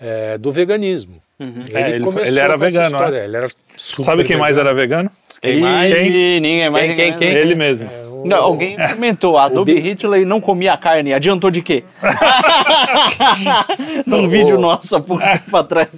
S3: é, do veganismo.
S1: É, ele foi-
S3: começou
S1: ele era
S3: com essa
S1: vegano,
S3: história,
S1: é?
S3: Ele era super
S1: Sabe quem mais
S3: vegano.
S1: era vegano?
S3: Quem mais?
S2: Ninguém mais.
S4: Quem, quem,
S2: ninguém-
S4: quem?
S1: Ele mesmo.
S2: Não, alguém comentou, Adobe Hitler não comia carne, adiantou de quê? Num vídeo nosso há pouco tempo atrás.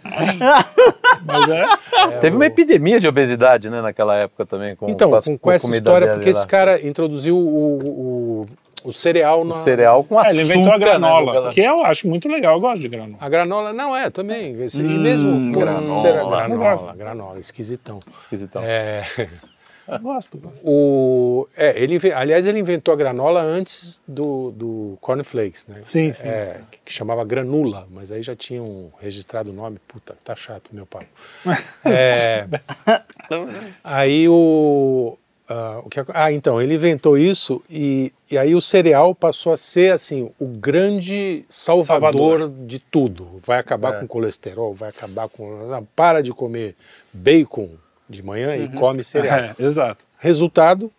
S1: Mas é.
S4: Teve uma epidemia de obesidade, né, naquela época também. Com,
S3: Então,
S4: as-
S3: com, com essa história, porque
S4: lá.
S3: esse cara introduziu o, o, o cereal na...
S4: O cereal com
S1: É,
S4: açúcar.
S1: ele inventou a
S4: né,
S1: granola,
S4: no-
S1: que eu acho muito legal, eu gosto de granola.
S3: A granola, não é, também. Esse- e mesmo com
S2: granola.
S3: granola,
S1: gosto.
S3: granola, esquisitão.
S4: Esquisitão.
S3: É,
S1: Gosto, gosto.
S3: O, é, ele, aliás, ele inventou a granola antes do, do cornflakes, né?
S1: Sim, sim.
S3: É, que, chamava granula, mas aí já tinham registrado o nome. Puta, tá chato, meu papo. É, aí o, ah, o que, ah, então, ele inventou isso e, e aí o cereal passou a ser, assim, o grande salvador,
S1: Salvador.
S3: de tudo. Vai acabar
S4: É.
S3: com colesterol, vai acabar com... ah, Para de comer bacon de manhã e come cereal.
S1: É, exato.
S3: Resultado,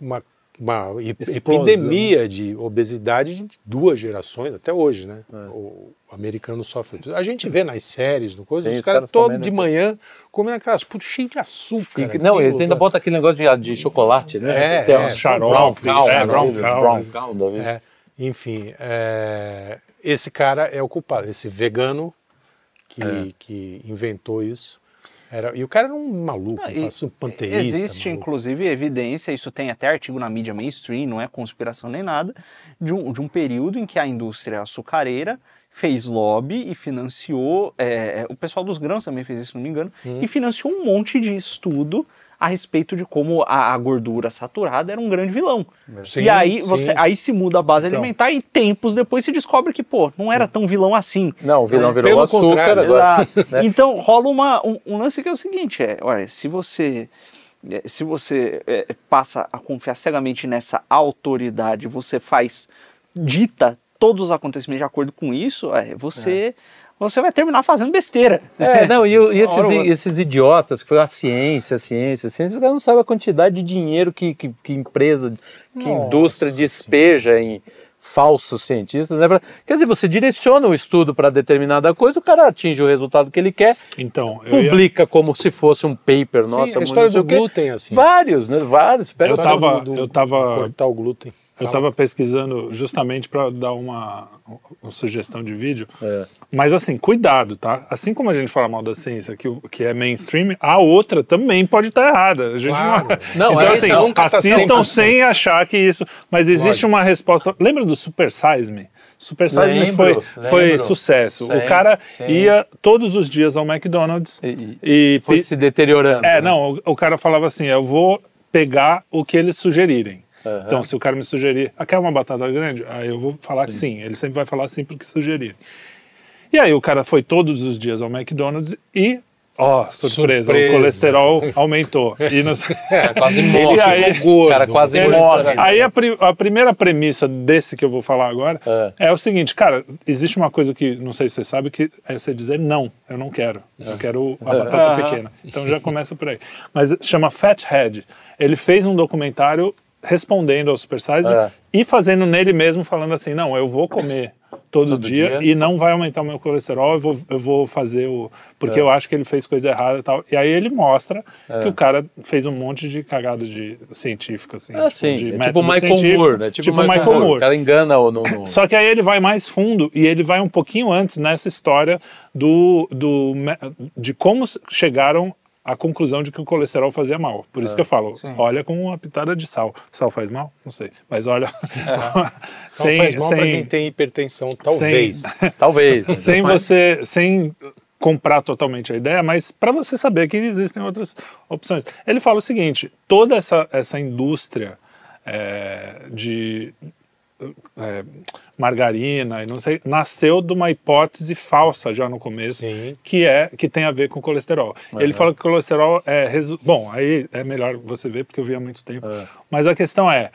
S3: uma, uma
S1: Explosão.
S3: epidemia de obesidade de duas gerações, até hoje, né? O americano sofre. A gente vê nas séries, no coisa,
S4: Sim,
S3: os caras
S4: caras
S3: todo de manhã comendo aquelas putas cheias de açúcar.
S4: E- não,
S3: aquilo,
S4: eles ainda botam aquele negócio de, de chocolate, né?
S3: É,
S4: Céu,
S3: é,
S1: xarope,
S4: brown
S1: é,
S4: né?
S1: brown
S4: brown da vida.
S3: É, enfim, é, esse cara é o culpado, esse vegano que,
S4: É.
S3: que inventou isso. Era, e o cara era um maluco, um
S2: e
S3: um panteísta.
S2: Existe,
S3: maluco.
S2: inclusive, evidência, isso tem até artigo na mídia mainstream, não é conspiração nem nada, de um, de um período em que a indústria açucareira fez lobby e financiou, é, é, o pessoal dos grãos também fez isso, se não me engano,
S3: Hum.
S2: e financiou um monte de estudo a respeito de como a, a gordura saturada era um grande vilão.
S3: Sim,
S2: e aí,
S3: sim.
S2: você, aí se muda a base
S1: Então.
S2: alimentar e tempos depois se descobre que, pô, não era tão vilão assim.
S4: Não, o vilão
S3: É,
S4: virou açúcar
S3: contrário,
S4: agora. Né?
S2: Então rola uma, um, um lance que é o seguinte: é, olha, se você é, se você é, passa a confiar cegamente nessa autoridade, você faz dita todos os acontecimentos de acordo com isso, é, você você vai terminar fazendo besteira.
S4: É, não, e, e esses, esses idiotas que falam a ciência, a ciência, a ciência, o cara não sabe a quantidade de dinheiro que, que, que empresa, que
S3: Nossa
S4: indústria despeja em falsos cientistas, né? Quer dizer, você direciona o estudo para determinada coisa, o cara atinge o resultado que ele quer,
S1: Então, eu ia-
S4: publica como se fosse um paper,
S3: Sim,
S4: nossa,
S3: a história do glúten, assim.
S4: Vários, né? Vários.
S1: Eu
S3: A história
S1: tava-
S3: do- do-
S1: eu tava-
S3: Cortar o glúten.
S1: Eu estava pesquisando justamente para dar uma, uma sugestão de vídeo.
S4: É.
S1: Mas assim, cuidado, tá? Assim como a gente fala mal da ciência, que, que é mainstream, a outra também pode estar errada. A gente
S3: Claro.
S1: não...
S4: Não,
S1: então,
S4: é,
S1: assim,
S4: não,
S3: tá
S1: assistam
S3: 100%.
S1: sem achar que isso. Mas existe
S3: Lógico.
S1: uma resposta. Lembra do Super Size Me? Super Size Me
S4: Lembro,
S1: foi, foi
S4: lembro.
S1: sucesso.
S4: Sim,
S1: o cara
S4: sim.
S1: ia todos os dias ao McDonald's
S4: E-
S1: e.
S4: Foi
S1: pe-
S4: se deteriorando.
S1: é,
S4: né?
S1: não, o, o cara falava assim: eu vou pegar o que eles sugerirem.
S4: Aham.
S1: Então, se o cara me sugerir, ah, quer uma batata grande? Aí eu vou falar que sim. Ele sempre vai falar sim porque sugerir. E aí o cara foi todos os dias ao McDonald's e, ó, surpresa,
S3: Surpresa.
S1: o colesterol aumentou. E não-
S4: É, quase morre.
S1: E aí-
S4: o cara quase morre.
S1: Aí a, pri- a primeira premissa desse que eu vou falar agora é. o seguinte, cara, existe uma coisa que não sei se você sabe que é você dizer não, eu não quero, eu quero a batata pequena. Então já começa por aí. Mas chama Fathead. Ele fez um documentário respondendo ao Super Size
S4: É.
S1: e fazendo nele mesmo falando assim, não, eu vou comer todo,
S4: Todo
S1: dia,
S4: dia.
S1: e não vai aumentar o meu colesterol, eu vou, eu vou fazer o... Porque
S4: É.
S1: eu acho que ele fez coisa errada e tal. E aí ele mostra que o cara fez um monte de cagada de científica, assim.
S4: É assim,
S1: de
S4: é tipo
S1: método
S4: o Michael Moore, né? Tipo, o Michael, Moore. O cara engana o... No, no...
S1: Só que aí ele vai mais fundo e ele vai um pouquinho antes nessa história do, do, de como chegaram à conclusão de que o colesterol fazia mal. Por isso que eu falo, olha com uma pitada de sal. Sal faz mal? Não sei. Mas olha...
S3: Sal faz mal para quem tem hipertensão, talvez.
S4: Talvez. né?
S1: sem
S4: Mas-
S1: você sem comprar totalmente a ideia, mas para você saber que existem outras opções. Ele fala o seguinte: toda essa, essa indústria é, de é, margarina e não sei nasceu de uma hipótese falsa já no começo
S3: Sim.
S1: que é que tem a ver com colesterol. Ele fala que colesterol é bom aí é melhor você ver porque eu vi há muito tempo.
S4: É.
S1: Mas a questão é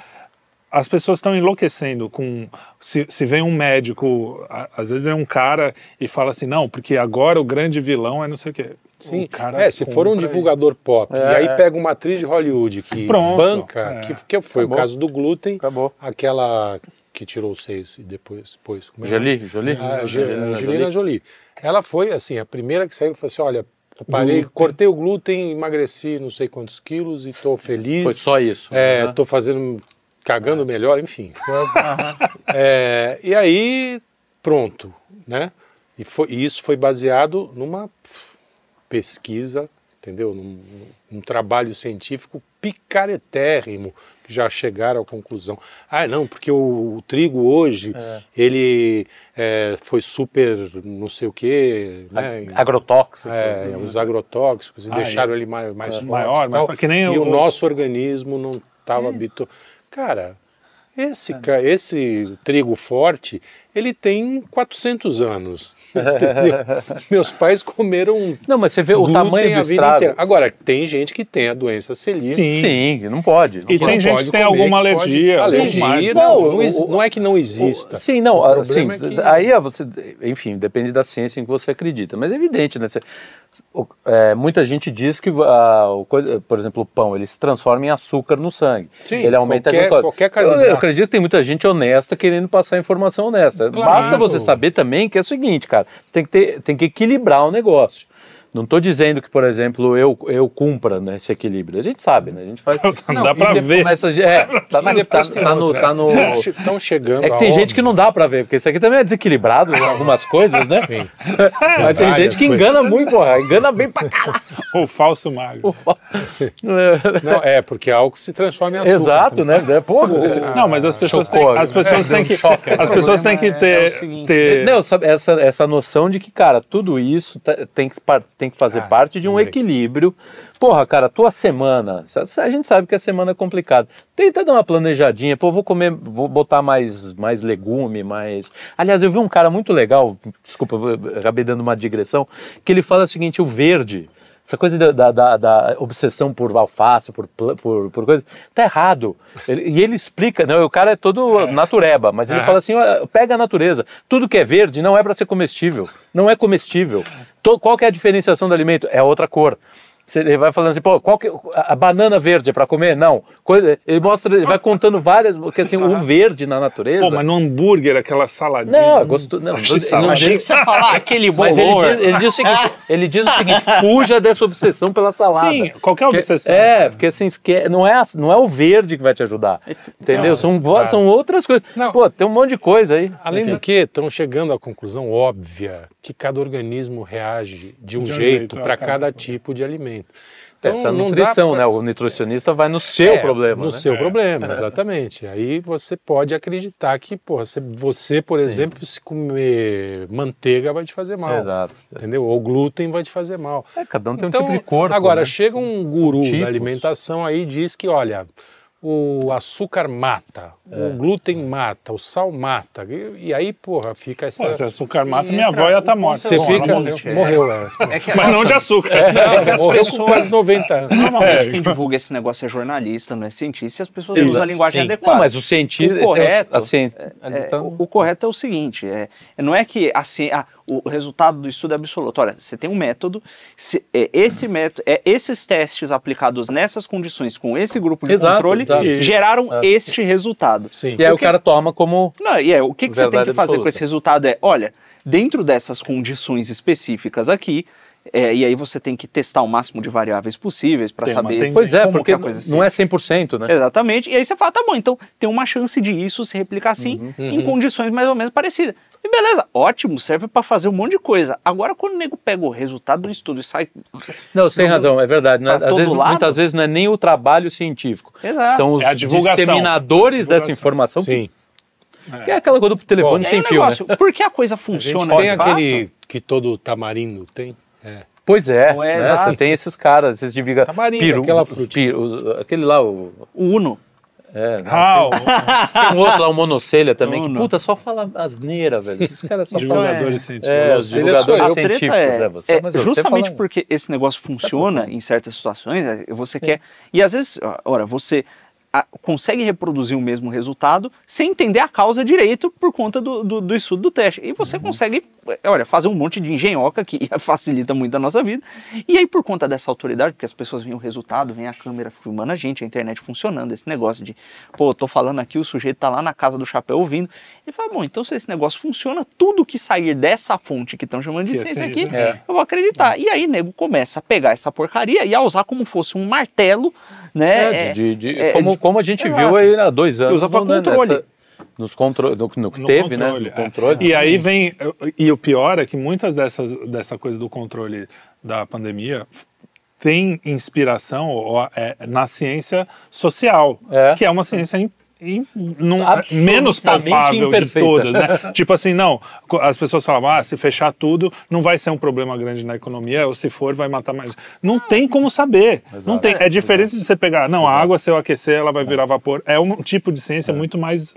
S1: as pessoas estão enlouquecendo com se, se vem um médico a- às vezes é um cara e fala assim não porque agora o grande vilão é não sei o quê
S3: Sim,
S1: cara
S3: é, se for um divulgador pop, e
S4: É,
S3: aí
S4: é.
S3: pega uma atriz de Hollywood que
S1: Pronto,
S3: banca,
S1: é.
S3: que, que foi
S4: Acabou.
S3: o caso do glúten,
S4: Acabou.
S3: aquela que tirou os seios e depois pôs. como é?
S4: Jolie? Jolie?
S3: A Ge-
S4: Angelina
S3: Angelina Jolie. Ela foi, assim, a primeira que saiu e falou assim, olha, eu parei,
S1: Glúten.
S3: cortei o glúten, emagreci não sei quantos quilos e tô feliz.
S4: Foi só isso.
S3: É,
S4: né?
S3: tô fazendo, cagando melhor, enfim. É, e aí, pronto, né? E, foi, e isso foi baseado numa pesquisa, entendeu? Num, num trabalho científico picaretérrimo, que já chegaram à conclusão. Ah, não, porque o, o trigo hoje, ele é, foi super não sei o quê, né?
S4: Agrotóxico.
S3: É, os agrotóxicos e
S1: Ah,
S3: deixaram
S1: é.
S3: ele mais, mais
S1: É,
S3: forte
S1: maior, mas só que nem
S3: e
S1: o-
S3: o nosso organismo não estava habituado. Cara, esse, esse trigo forte, ele tem 400 anos. Entendeu? Meus pais comeram
S4: Não, mas você vê o tamanho do
S3: a vida
S4: estrago.
S3: inteira. Agora, tem gente que tem a doença celíaca.
S1: Sim.
S4: Sim, não pode. Não
S1: E
S4: pode.
S1: tem gente que tem
S3: comer,
S1: alguma
S3: que pode-
S1: alergia.
S3: Alergia, não,
S4: Não,
S3: não,
S4: o- o-
S3: é que não exista.
S4: Sim, não,
S3: O
S4: ah,
S3: problema
S4: sim,
S3: é que-
S4: aí você, enfim, depende da ciência em que você acredita, mas é evidente, né? Você- o- é, muita gente diz que, ah, o coisa- por exemplo, o pão, ele se transforma em açúcar no sangue,
S3: Sim,
S4: ele aumenta
S3: qualquer-
S4: a glicose.
S3: qualquer
S4: eu, eu acredito que tem muita gente honesta querendo passar informação honesta. Basta você saber também que é o seguinte, cara, você tem que, ter, tem que equilibrar o negócio. Não estou dizendo que, por exemplo, eu, eu cumpra né, esse equilíbrio. A gente sabe, né? A gente faz.
S1: Não dá pra
S4: e
S1: ver.
S4: Começa, a- é, tá, na- tá-
S3: tem
S4: tá no, tá no,
S3: Estão chegando
S4: é que
S3: a
S4: tem gente que não dá pra ver, porque isso aqui também é desequilibrado em algumas coisas, né?
S3: Sim.
S4: Mas tem gente que
S3: coisas.
S4: engana muito, porra. Engana bem pra caralho.
S1: O falso magro.
S3: Não, é, porque álcool se transforma em açúcar.
S4: Exato, né? É, Porra.
S1: Não, mas as pessoas têm,
S4: Chocou,
S1: as pessoas
S4: né?
S1: têm que,
S4: Choque.
S1: as
S2: O
S1: pessoas têm que
S2: é- é o
S1: ter,
S2: seguinte,
S1: ter
S4: Não, essa, essa noção de que, cara, tudo isso tem que, par- tem que fazer
S3: Ah,
S4: parte de um equilíbrio. Porra, cara, tua semana, a gente sabe que a semana é complicada. Tenta dar uma planejadinha, pô, vou comer, vou botar mais, mais legume, mais. Aliás, eu vi um cara muito legal, desculpa, acabei dando uma digressão, que ele fala o seguinte: o verde. Essa coisa da, da- da- da obsessão por alface, por, por, por coisa, tá errado. Ele- e ele explica, não, o cara é todo natureba, mas ele
S3: É.
S4: fala assim, ó, pega a natureza. Tudo que é verde não é para ser comestível, não é comestível. To- qual que é a diferenciação do alimento? É outra cor. Ele vai falando assim, pô, qual que, a banana verde é para comer? Não. Coisa- ele mostra, ele vai contando várias, porque assim, o verde na natureza...
S1: Pô, mas no hambúrguer, aquela saladinha.
S4: Não, é
S1: hum,
S4: gostoso. Não,
S1: achei
S4: não
S2: Achei
S4: diz-
S2: que você ia falar aquele
S4: mas ele
S2: bolor.
S4: diz, ele diz o seguinte, ele diz o seguinte, fuja dessa obsessão pela salada.
S1: Sim, qualquer
S4: Porque-
S1: obsessão.
S4: É, porque assim, não é, não é o verde que vai te ajudar. Entendeu? São, vo-
S3: claro.
S4: são outras coisas.
S3: Não.
S4: Pô, tem um monte de coisa aí.
S3: Além
S4: Enfim.
S3: do que, estão chegando à conclusão óbvia que cada organismo reage de um,
S1: De um
S3: jeito
S1: jeito,
S3: para
S1: é, cada
S3: tipo de alimento.
S4: Essa
S3: não dá
S4: nutrição,
S3: pra-
S4: né? O nutricionista vai no seu
S3: É,
S4: problema.
S3: No
S4: né?
S3: seu problema, exatamente. Aí você pode acreditar que, porra, você, você, por exemplo, se comer manteiga vai te fazer mal.
S4: Exato.
S3: Entendeu? Ou glúten vai te fazer mal.
S4: É, cada um tem
S3: Então,
S4: um tipo de corpo.
S3: Agora,
S4: né?
S3: chega um
S4: são
S3: guru da alimentação aí e diz que, olha, o açúcar mata,
S4: É.
S3: o glúten mata, o sal mata. E, e aí, porra, fica essa.
S1: Pô, se açúcar mata,
S2: E
S1: minha
S2: entra
S1: avó ia
S2: o
S1: estar morta.
S3: Você
S1: Bom,
S3: fica.
S1: morreu.
S3: Morreu, é.
S2: É que,
S1: Mas não de açúcar.
S2: é que as
S3: Morreu com
S2: pessoas-
S3: quase 90 anos.
S2: Normalmente
S1: É.
S2: quem divulga esse negócio é jornalista, não é cientista, e as pessoas
S4: Exato.
S2: usam a linguagem
S3: Sim.
S2: adequada.
S4: Não, mas o cientista.
S2: O correto,
S4: a ciência,
S2: É,
S4: tá-
S2: o, o correto é o seguinte: é, não é que a, ci- ah, o resultado do estudo é absoluto. Olha, você tem um método, se- é, esse método, é, esses testes aplicados nessas condições com esse grupo de
S4: Exato,
S2: controle
S4: exato.
S2: geraram
S4: É.
S2: este resultado.
S3: Sim.
S4: E aí o
S2: Porque-
S4: cara toma como.
S2: Não, e é, o que, que você tem que fazer
S4: absoluta.
S2: com esse resultado é, olha, dentro dessas condições específicas aqui, é, e aí você tem que testar o máximo de variáveis possíveis para
S1: Tem uma
S2: saber.
S4: Pois é, porque
S2: a se-
S4: não é 100%, né?
S2: Exatamente. E aí você fala, tá bom, então tem uma chance de isso se replicar assim
S4: Uhum.
S2: em condições mais ou menos parecidas. E beleza, ótimo, serve para fazer um monte de coisa. Agora, quando o nego pega o resultado do estudo e sai.
S4: Não, você tem razão, é verdade. Não é- às vezes,
S2: lado?
S4: muitas vezes não é nem o trabalho científico.
S2: Exato.
S4: São os
S1: É a
S4: disseminadores
S1: Divulgação.
S4: dessa informação.
S3: Sim.
S4: Que é aquela coisa do telefone
S2: aí
S4: sem fio, né?
S2: negócio, por que a coisa
S3: A gente
S2: funciona?
S3: tem
S2: de fato?
S3: aquele que todo tamarindo tem. É.
S4: Pois é,
S2: é,
S4: né? você tem esses caras, esses diviga
S3: Tamarindo, aquela
S4: os
S3: frutinha.
S4: os- aquele lá, o,
S2: O Uno.
S4: é, não,
S1: Ah, o-
S4: tem um outro lá, o monocelha também,
S2: Não,
S4: que puta, só fala asneira, velho. Esses caras só falam...
S1: divulgadores
S2: é-
S1: científicos.
S4: É, divulgadores científicos,
S2: é,
S4: é, você,
S2: é
S4: mas
S2: justamente
S4: fala-
S2: porque esse negócio funciona em certas situações, é, você quer. E às vezes, ora, você consegue reproduzir o mesmo resultado sem entender a causa direito por conta do, do, do estudo do teste. E você consegue, eh, olha, fazer um monte de engenhoca que facilita muito a nossa vida. E aí, por conta dessa autoridade, porque as pessoas veem o resultado, vem a câmera filmando a gente, a internet funcionando, esse negócio de, pô, tô falando aqui, o sujeito tá lá na casa do chapéu ouvindo. E fala, bom, então se esse negócio funciona, tudo que sair dessa fonte que estão chamando de
S1: Que é
S2: ciência
S1: ciência,
S2: aqui,
S4: é.
S2: eu vou acreditar. E aí, nego começa a pegar essa porcaria e a usar como fosse um martelo, né?
S4: É, de, de-
S2: é,
S4: como, como a gente
S2: exato.
S4: viu aí há dois anos.
S2: Usa pra
S4: no- né,
S2: controle.
S4: nessa- nos contro no, no que
S1: No
S4: teve, né?
S1: controle,
S4: No
S1: é.
S4: controle.
S1: E aí vem. E o pior é que muitas dessas dessa coisa do controle da pandemia tem inspiração ó, é, na ciência social,
S4: É.
S1: que é uma ciência im-
S4: Absolutamente
S1: menos palpável de
S4: imperfeita.
S1: todas, né? tipo assim, não, as pessoas falavam, ah, se fechar tudo, não vai ser um problema grande na economia, ou se for, vai matar mais. Não tem como saber. Não tem. É diferente de você pegar, não, a água, se eu aquecer, ela vai virar vapor. É um tipo de ciência muito mais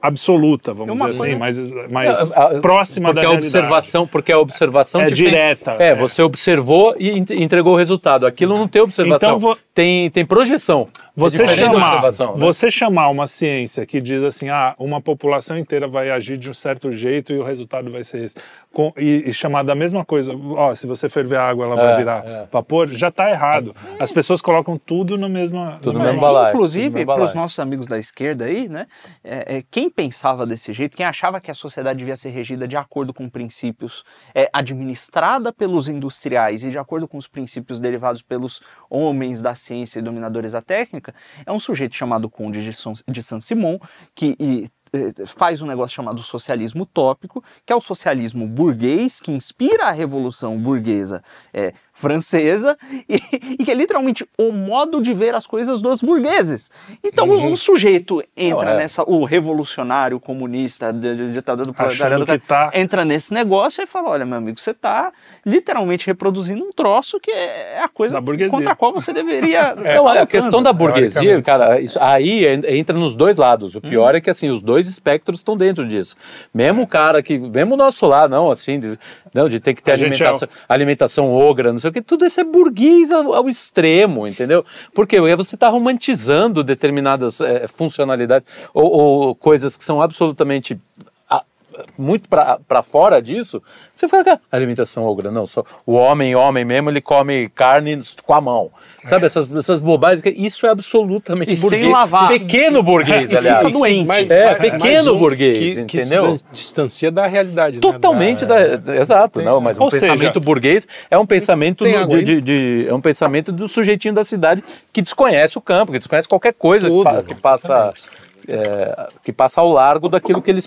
S1: absoluta, vamos
S2: Uma
S1: dizer assim, mais, mais
S4: Ah, ah,
S1: próxima da
S4: a
S1: realidade.
S4: observação porque a observação
S1: É
S4: fez-
S1: direta,
S4: é,
S1: é.
S4: você observou e ent- entregou o resultado aquilo não tem observação
S1: Então, vo-
S4: tem tem projeção
S1: Você
S4: é diferente da
S1: chamar,
S4: observação, né?
S1: você chamar uma ciência que diz assim, ah, uma população inteira vai agir de um certo jeito e o resultado vai ser esse, com- e, e chamar da mesma coisa, ó, se você ferver a água ela vai
S4: É,
S1: virar
S4: é.
S1: vapor, já está errado. As pessoas colocam tudo na mesma...
S4: Tudo
S1: na
S4: no
S1: mesma-
S4: mesmo balaio, no
S2: Inclusive,
S4: mesmo
S2: para os nossos amigos da esquerda aí, né? é, é, quem pensava desse jeito, quem achava que a sociedade devia ser regida de acordo com princípios, é, administrada pelos industriais e de acordo com os princípios derivados pelos homens da ciência e dominadores da técnica, é um sujeito chamado Conde de, de Saint-Simon, que e, eh, faz um negócio chamado socialismo utópico, que é o socialismo burguês, que inspira a revolução burguesa eh, francesa, e, e que é literalmente o modo de ver as coisas dos burgueses. Então o, o sujeito entra
S4: Não, é.
S2: nessa, o revolucionário, comunista, de- de- ditador do proletariado,
S1: que tá-
S2: entra nesse negócio e fala, olha meu amigo, você está literalmente reproduzindo um troço que é a coisa
S1: Da burguesia.
S2: contra a qual você deveria...
S4: Então,
S2: tá
S4: a questão da burguesia, cara, isso, aí en- entra nos dois lados. O pior é que assim, os dois espectros estão dentro disso. Mesmo o cara que, mesmo o nosso lá, não, assim, de, não, de ter que ter
S1: A é
S4: alimentação, alimentação ogra, não sei o que, tudo isso é burguês ao, ao extremo, entendeu? Porque você está romantizando determinadas eh, funcionalidades ou, ou coisas que são absolutamente muito para fora disso, você fica cara, alimentação ogra, não, só o homem, homem mesmo, ele come carne com a mão. Sabe, essas, essas bobagens, que isso é absolutamente
S2: E sem
S4: burguês.
S2: lavar.
S4: Pequeno burguês, aliás.
S2: doente.
S3: Mas-
S4: É,
S3: mas-
S4: pequeno
S3: um
S4: burguês,
S3: que, que
S4: entendeu?
S3: se distancia da realidade. né?
S4: Totalmente
S3: Da-
S4: da, exato, não, mas o
S1: Ou seja,
S4: pensamento burguês é um pensamento
S3: Tem água
S4: de, de- de- é um pensamento do sujeitinho da cidade que desconhece o campo, que desconhece qualquer coisa que,
S3: Tudo,
S4: pa- que passa é, que passa ao largo daquilo que ele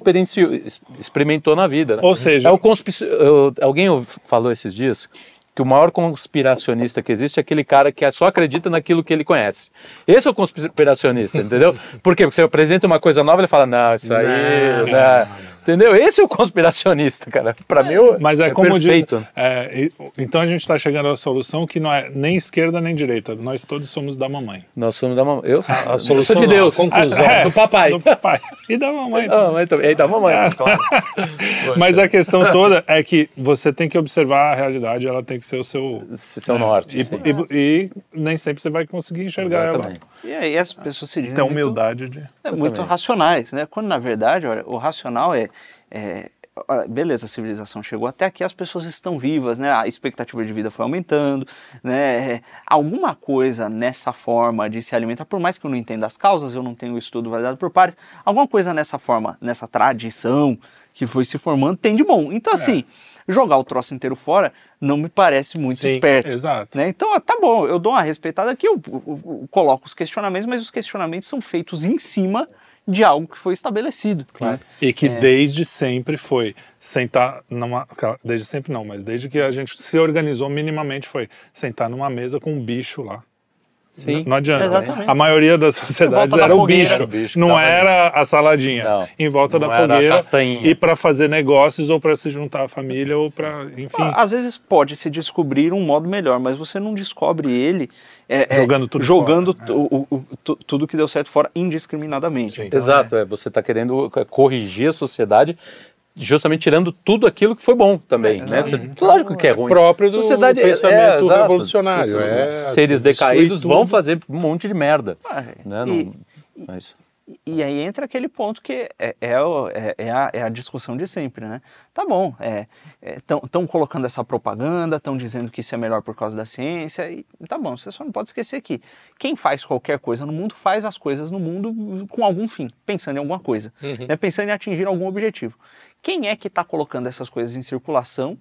S4: experimentou na vida. né?
S1: Ou seja-
S4: é o conspiraci- eu- alguém falou esses dias que o maior conspiracionista que existe é aquele cara que só acredita naquilo que ele conhece. Esse é o conspiracionista, entendeu? Por quê? Porque você apresenta uma coisa nova, ele fala, não, isso aí,
S3: Não,
S4: né? Entendeu? Esse é o conspiracionista, cara. Para mim, o-
S1: Mas é, como
S4: perfeito.
S1: diz. é, e- então a gente está chegando à solução que não é nem esquerda nem direita. Nós todos somos da mamãe.
S4: Nós somos da mamãe. Eu,
S3: A
S4: eu
S3: solução
S4: sou de
S3: não,
S4: Deus.
S3: a conclusão.
S1: É,
S3: do papai.
S1: Do papai. E da mamãe.
S4: Ah, mamãe também. E da mamãe, claro.
S1: Mas a questão toda é que você tem que observar a realidade, ela tem que ser o seu.
S4: É o norte.
S1: E,
S4: sim.
S1: e- e nem sempre você vai conseguir enxergar
S4: Exatamente.
S2: E aí as pessoas se dizem.
S1: Tem
S2: muito-
S1: humildade de.
S2: É, muito racionais, né? Quando na verdade, olha, o racional é, é, olha, beleza, a civilização chegou até aqui, as pessoas estão vivas, né? A expectativa de vida foi aumentando, né? É, Alguma coisa nessa forma de se alimentar, por mais que eu não entenda as causas, eu não tenho o estudo validado por pares, alguma coisa nessa forma, nessa tradição que foi se formando tem de bom. Então assim, jogar o troço inteiro fora não me parece muito
S3: Sim,
S2: esperto.
S1: Exato.
S2: Né? Então, ah, tá bom, eu dou uma respeitada aqui, eu, eu- eu coloco os questionamentos, mas os questionamentos são feitos em cima de algo que foi estabelecido. né?
S1: E que
S4: É.
S1: desde sempre foi sentar numa. Desde sempre não, mas desde que a gente se organizou minimamente foi sentar numa mesa com um bicho lá.
S4: Sim.
S1: Não adianta.
S2: Exatamente.
S1: A maioria das sociedades
S2: volta da
S1: era o bicho.
S4: Era o bicho
S1: não
S4: tava ali.
S1: era a saladinha.
S4: Não.
S1: Em volta
S4: Não
S1: da
S4: era
S1: fogueira. E para fazer negócios ou para se juntar à família ou para. Enfim.
S2: Às vezes pode se descobrir um modo melhor, mas você não descobre ele é, é,
S1: Jogando tudo
S2: jogando
S1: fora,
S2: o- o- tu- tudo que deu certo fora indiscriminadamente. Então,
S4: Exato, é. Você está querendo corrigir a sociedade justamente tirando tudo aquilo que foi bom também,
S2: É,
S4: né?
S2: Exatamente.
S4: lógico que é ruim.
S3: próprio do
S4: sociedade é-
S3: pensamento revolucionário, é,
S4: Seres
S3: assim,
S4: decaídos vão fazer um monte de merda.
S2: Ah,
S4: né?
S2: e-
S4: Não- mas-
S2: E aí entra aquele ponto que é, é, é- é a, é a discussão de sempre, né? Tá bom, estão colocando essa propaganda, estão dizendo que isso é melhor por causa da ciência, e tá bom, você só não pode esquecer que quem faz qualquer coisa no mundo faz as coisas no mundo com algum fim, pensando em alguma coisa, né? pensando em atingir algum objetivo. Quem é que está colocando essas coisas em circulação?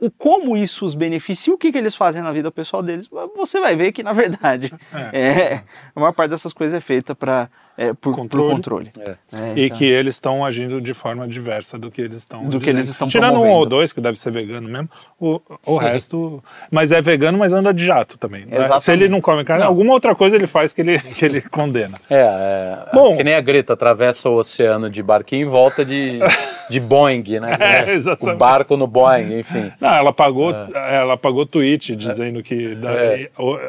S2: o como isso os beneficia, o que, que eles fazem na vida pessoal deles, você vai ver que, na verdade, é, a maior parte dessas coisas é feita para é, por
S1: Controle.
S2: controle. controle. É,
S1: E
S2: então-
S1: que eles estão agindo de forma diversa do que eles estão
S2: Do que
S1: dizendo.
S2: eles estão
S1: Tirando um
S2: promovendo.
S1: ou dois, que deve ser vegano mesmo, o, o resto... Mas é vegano, mas anda de jato também.
S2: Exatamente.
S1: Se ele não come carne, alguma outra coisa ele faz que ele, que ele condena.
S4: É, é
S1: Bom.
S4: que nem a Greta atravessa o oceano de barquinho e volta de, de Boeing, né?
S1: É, exatamente.
S4: O barco no Boeing, enfim.
S1: Não, ela pagou,
S2: É.
S1: ela pagou tweet dizendo que da-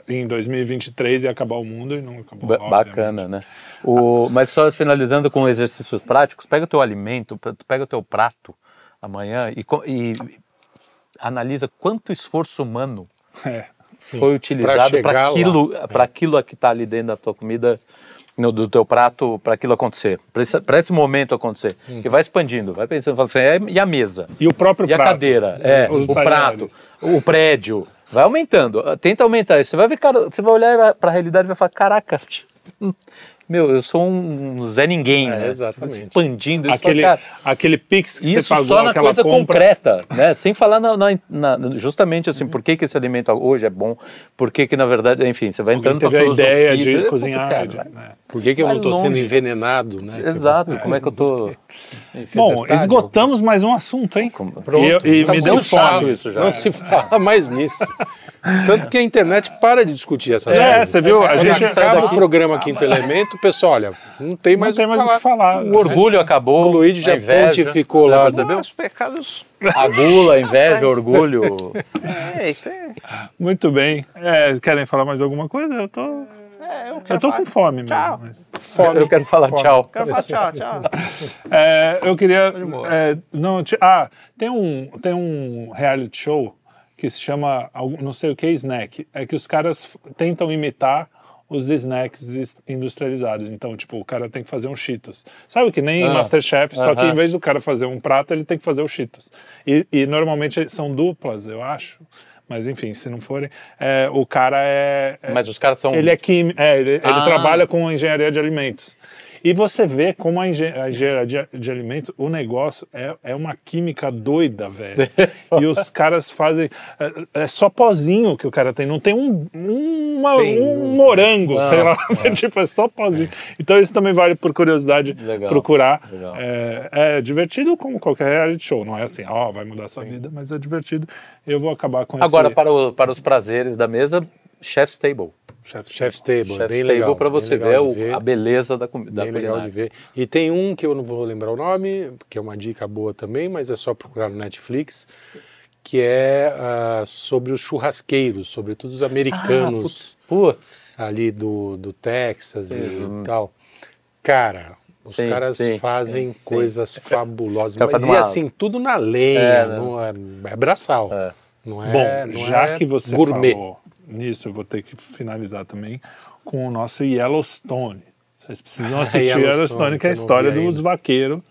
S1: em 2023 ia acabar o mundo e não acabou.
S4: Ba-
S1: obviamente.
S4: Bacana, né? O, mas só finalizando com exercícios práticos, pega o teu alimento, pe- pega o teu prato amanhã e, e analisa quanto esforço humano
S1: É.
S4: foi utilizado para aquilo, para aquilo que está ali dentro da tua comida, no, do teu prato, para aquilo acontecer, para esse, momento acontecer.
S3: Uhum.
S4: E vai expandindo, vai pensando, fala assim, é, e a mesa?
S1: E o próprio
S4: E a
S1: prato.
S4: cadeira, é, o prato, o prédio. Vai aumentando, tenta aumentar. Você vai ver, cara, você vai olhar para a realidade e vai falar, caraca, meu, eu sou um Zé Ninguém,
S3: É,
S4: né?
S3: exatamente.
S4: Expandindo isso,
S1: Aquele, aquele pix que
S4: isso
S1: você pagou,
S4: só na coisa
S1: compra.
S4: concreta, né? Sem falar na, na- na- justamente assim, por que, que esse alimento hoje é bom, por que que na verdade, enfim, você vai
S1: Alguém
S4: entrando
S1: teve
S4: pra
S1: a
S4: filosofia.
S1: ideia de
S4: Puta,
S1: cozinhar.
S4: cara,
S1: de- né?
S3: Por que, que eu
S4: Vai
S3: não estou sendo envenenado, né?
S4: Exato, como é que eu tô... Enfim,
S1: Bom,
S3: Verdade,
S1: esgotamos mais um assunto, hein?
S3: Pronto,
S1: E, eu- e
S3: tá
S1: me deu fome.
S4: isso já.
S3: Não se fala mais nisso. Tanto que a internet para de discutir essas
S1: É,
S3: coisas.
S1: você viu? A
S3: Quando
S1: gente
S3: acaba
S1: daqui-
S3: o programa Quinto Elemento, o pessoal, olha, não tem mais,
S1: Não tem mais o que falar.
S4: o orgulho acabou,
S3: O Luigi já pontificou lá.
S4: percebeu?
S2: Os pecados.
S4: A gula, a inveja, o orgulho.
S2: É, isso é.
S1: Muito bem. É, querem falar mais alguma coisa? Eu tô,
S2: é, eu
S1: eu tô
S2: falar-
S1: com fome mesmo.
S2: Tchau.
S1: mas-
S3: Fome.
S4: Eu quero falar tchau.
S2: Quero falar tchau, tchau.
S1: É, eu queria. é, não, ah, tem um, tem um reality show que se chama não sei o que snack. É que os caras tentam imitar os snacks industrializados. Então, tipo, o cara tem que fazer um Cheetos. Sabe que nem
S4: Ah,
S1: Masterchef, só que em vez do cara fazer um prato, ele tem que fazer o Cheetos. E, e normalmente são duplas, eu acho. Mas enfim, se não forem, é, o cara é, é-
S4: Mas os caras são...
S1: ele é químico, é, ele, ele
S4: Ah.
S1: trabalha com engenharia de alimentos. E você vê como a, engen a engenharia de, de alimentos, o negócio é, é uma química doida, velho. e os caras fazem. É, é só pozinho que o cara tem, não tem um, uma-
S3: Sim.
S1: um morango,
S4: Ah,
S1: sei lá. tipo, é só pozinho. Então isso também vale por curiosidade
S4: Legal,
S1: procurar.
S4: legal.
S1: É, é divertido como qualquer reality show, não é assim, ó, vai mudar a sua vida, mas é divertido. Eu vou acabar com
S4: Agora,
S1: esse.
S4: para, o- para os prazeres da mesa, Chef's Table.
S1: Chef's
S3: Chef's Table,
S4: Chef's
S3: bem
S4: Table
S3: legal.
S4: para você
S3: legal
S4: ver,
S3: ver.
S4: a beleza da, comi- da
S3: Bem legal de ver. E tem um que eu não vou lembrar o nome, que é uma dica boa também, mas é só procurar no Netflix, que é ah, sobre os churrasqueiros, sobretudo os
S4: Ah,
S3: americanos
S4: putz, putz.
S3: ali do, do Texas e tal. Cara, os
S4: Sim,
S3: caras
S4: sim,
S3: fazem
S4: sim, sim.
S3: coisas fabulosas. Mas e assim, tudo na lenha,
S4: É, né?
S3: não é, é braçal.
S4: É.
S3: Não é,
S1: Bom,
S3: não
S1: já
S3: é
S1: que você
S3: gourmet.
S1: falou nisso, eu vou ter que finalizar também com o nosso Yellowstone. Vocês precisam assistir
S3: Yellowstone,
S1: Yellowstone, que é a história dos vaqueiros,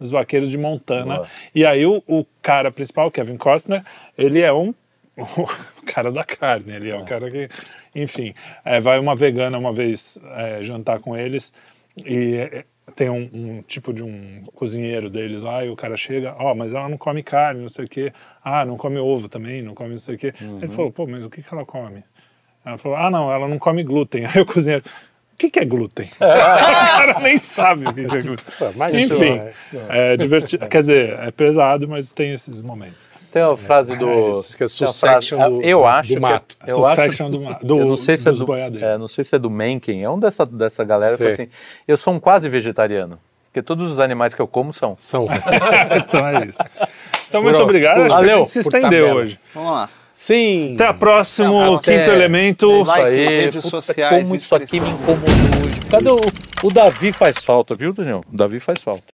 S1: dos vaqueiros de Montana.
S4: Boa.
S1: E aí o, o cara principal, Kevin Costner, ele é um o cara da carne, ele é um cara que, enfim, é, vai uma vegana uma vez é, jantar com eles e é, tem um, um tipo de um cozinheiro deles lá e o cara chega, ó, mas ela não come carne, não sei o quê. Ah, não come ovo também, não come não sei o quê. Ele falou, pô, mas o que, que ela come? Ela falou, ah, não, ela não come glúten. Aí o cozinheiro, que, que é glúten? o cara nem sabe o que, que é glúten.
S3: mas
S1: Enfim,
S3: é-
S1: é divertido. Quer dizer, é pesado, mas tem esses momentos.
S4: Tem a frase do.
S3: isso que é Subsection
S4: frase-
S3: do-
S4: eu
S3: do
S4: acho que é-
S3: mato.
S4: Eu acho,
S1: Subsection do ma- do-
S4: eu não sei se é do,
S1: boiadeiros.
S4: é, não sei se é do Mencken, é um dessa, dessa galera que assim, eu sou um quase vegetariano, porque todos os animais que eu como são.
S3: São.
S1: então é isso. Então,
S3: Por
S1: muito
S3: ó,
S1: obrigado.
S3: por-
S1: Acho que a
S4: valeu,
S1: gente se estendeu hoje.
S2: Vamos lá.
S3: Sim.
S1: Até o próximo
S4: Até.
S1: Quinto Elemento.
S4: Isso aí,
S2: redes
S4: puta,
S2: sociais,
S4: como isso aqui me incomodou hoje. Cadê o, o Davi faz falta, viu, Daniel? O Davi faz falta.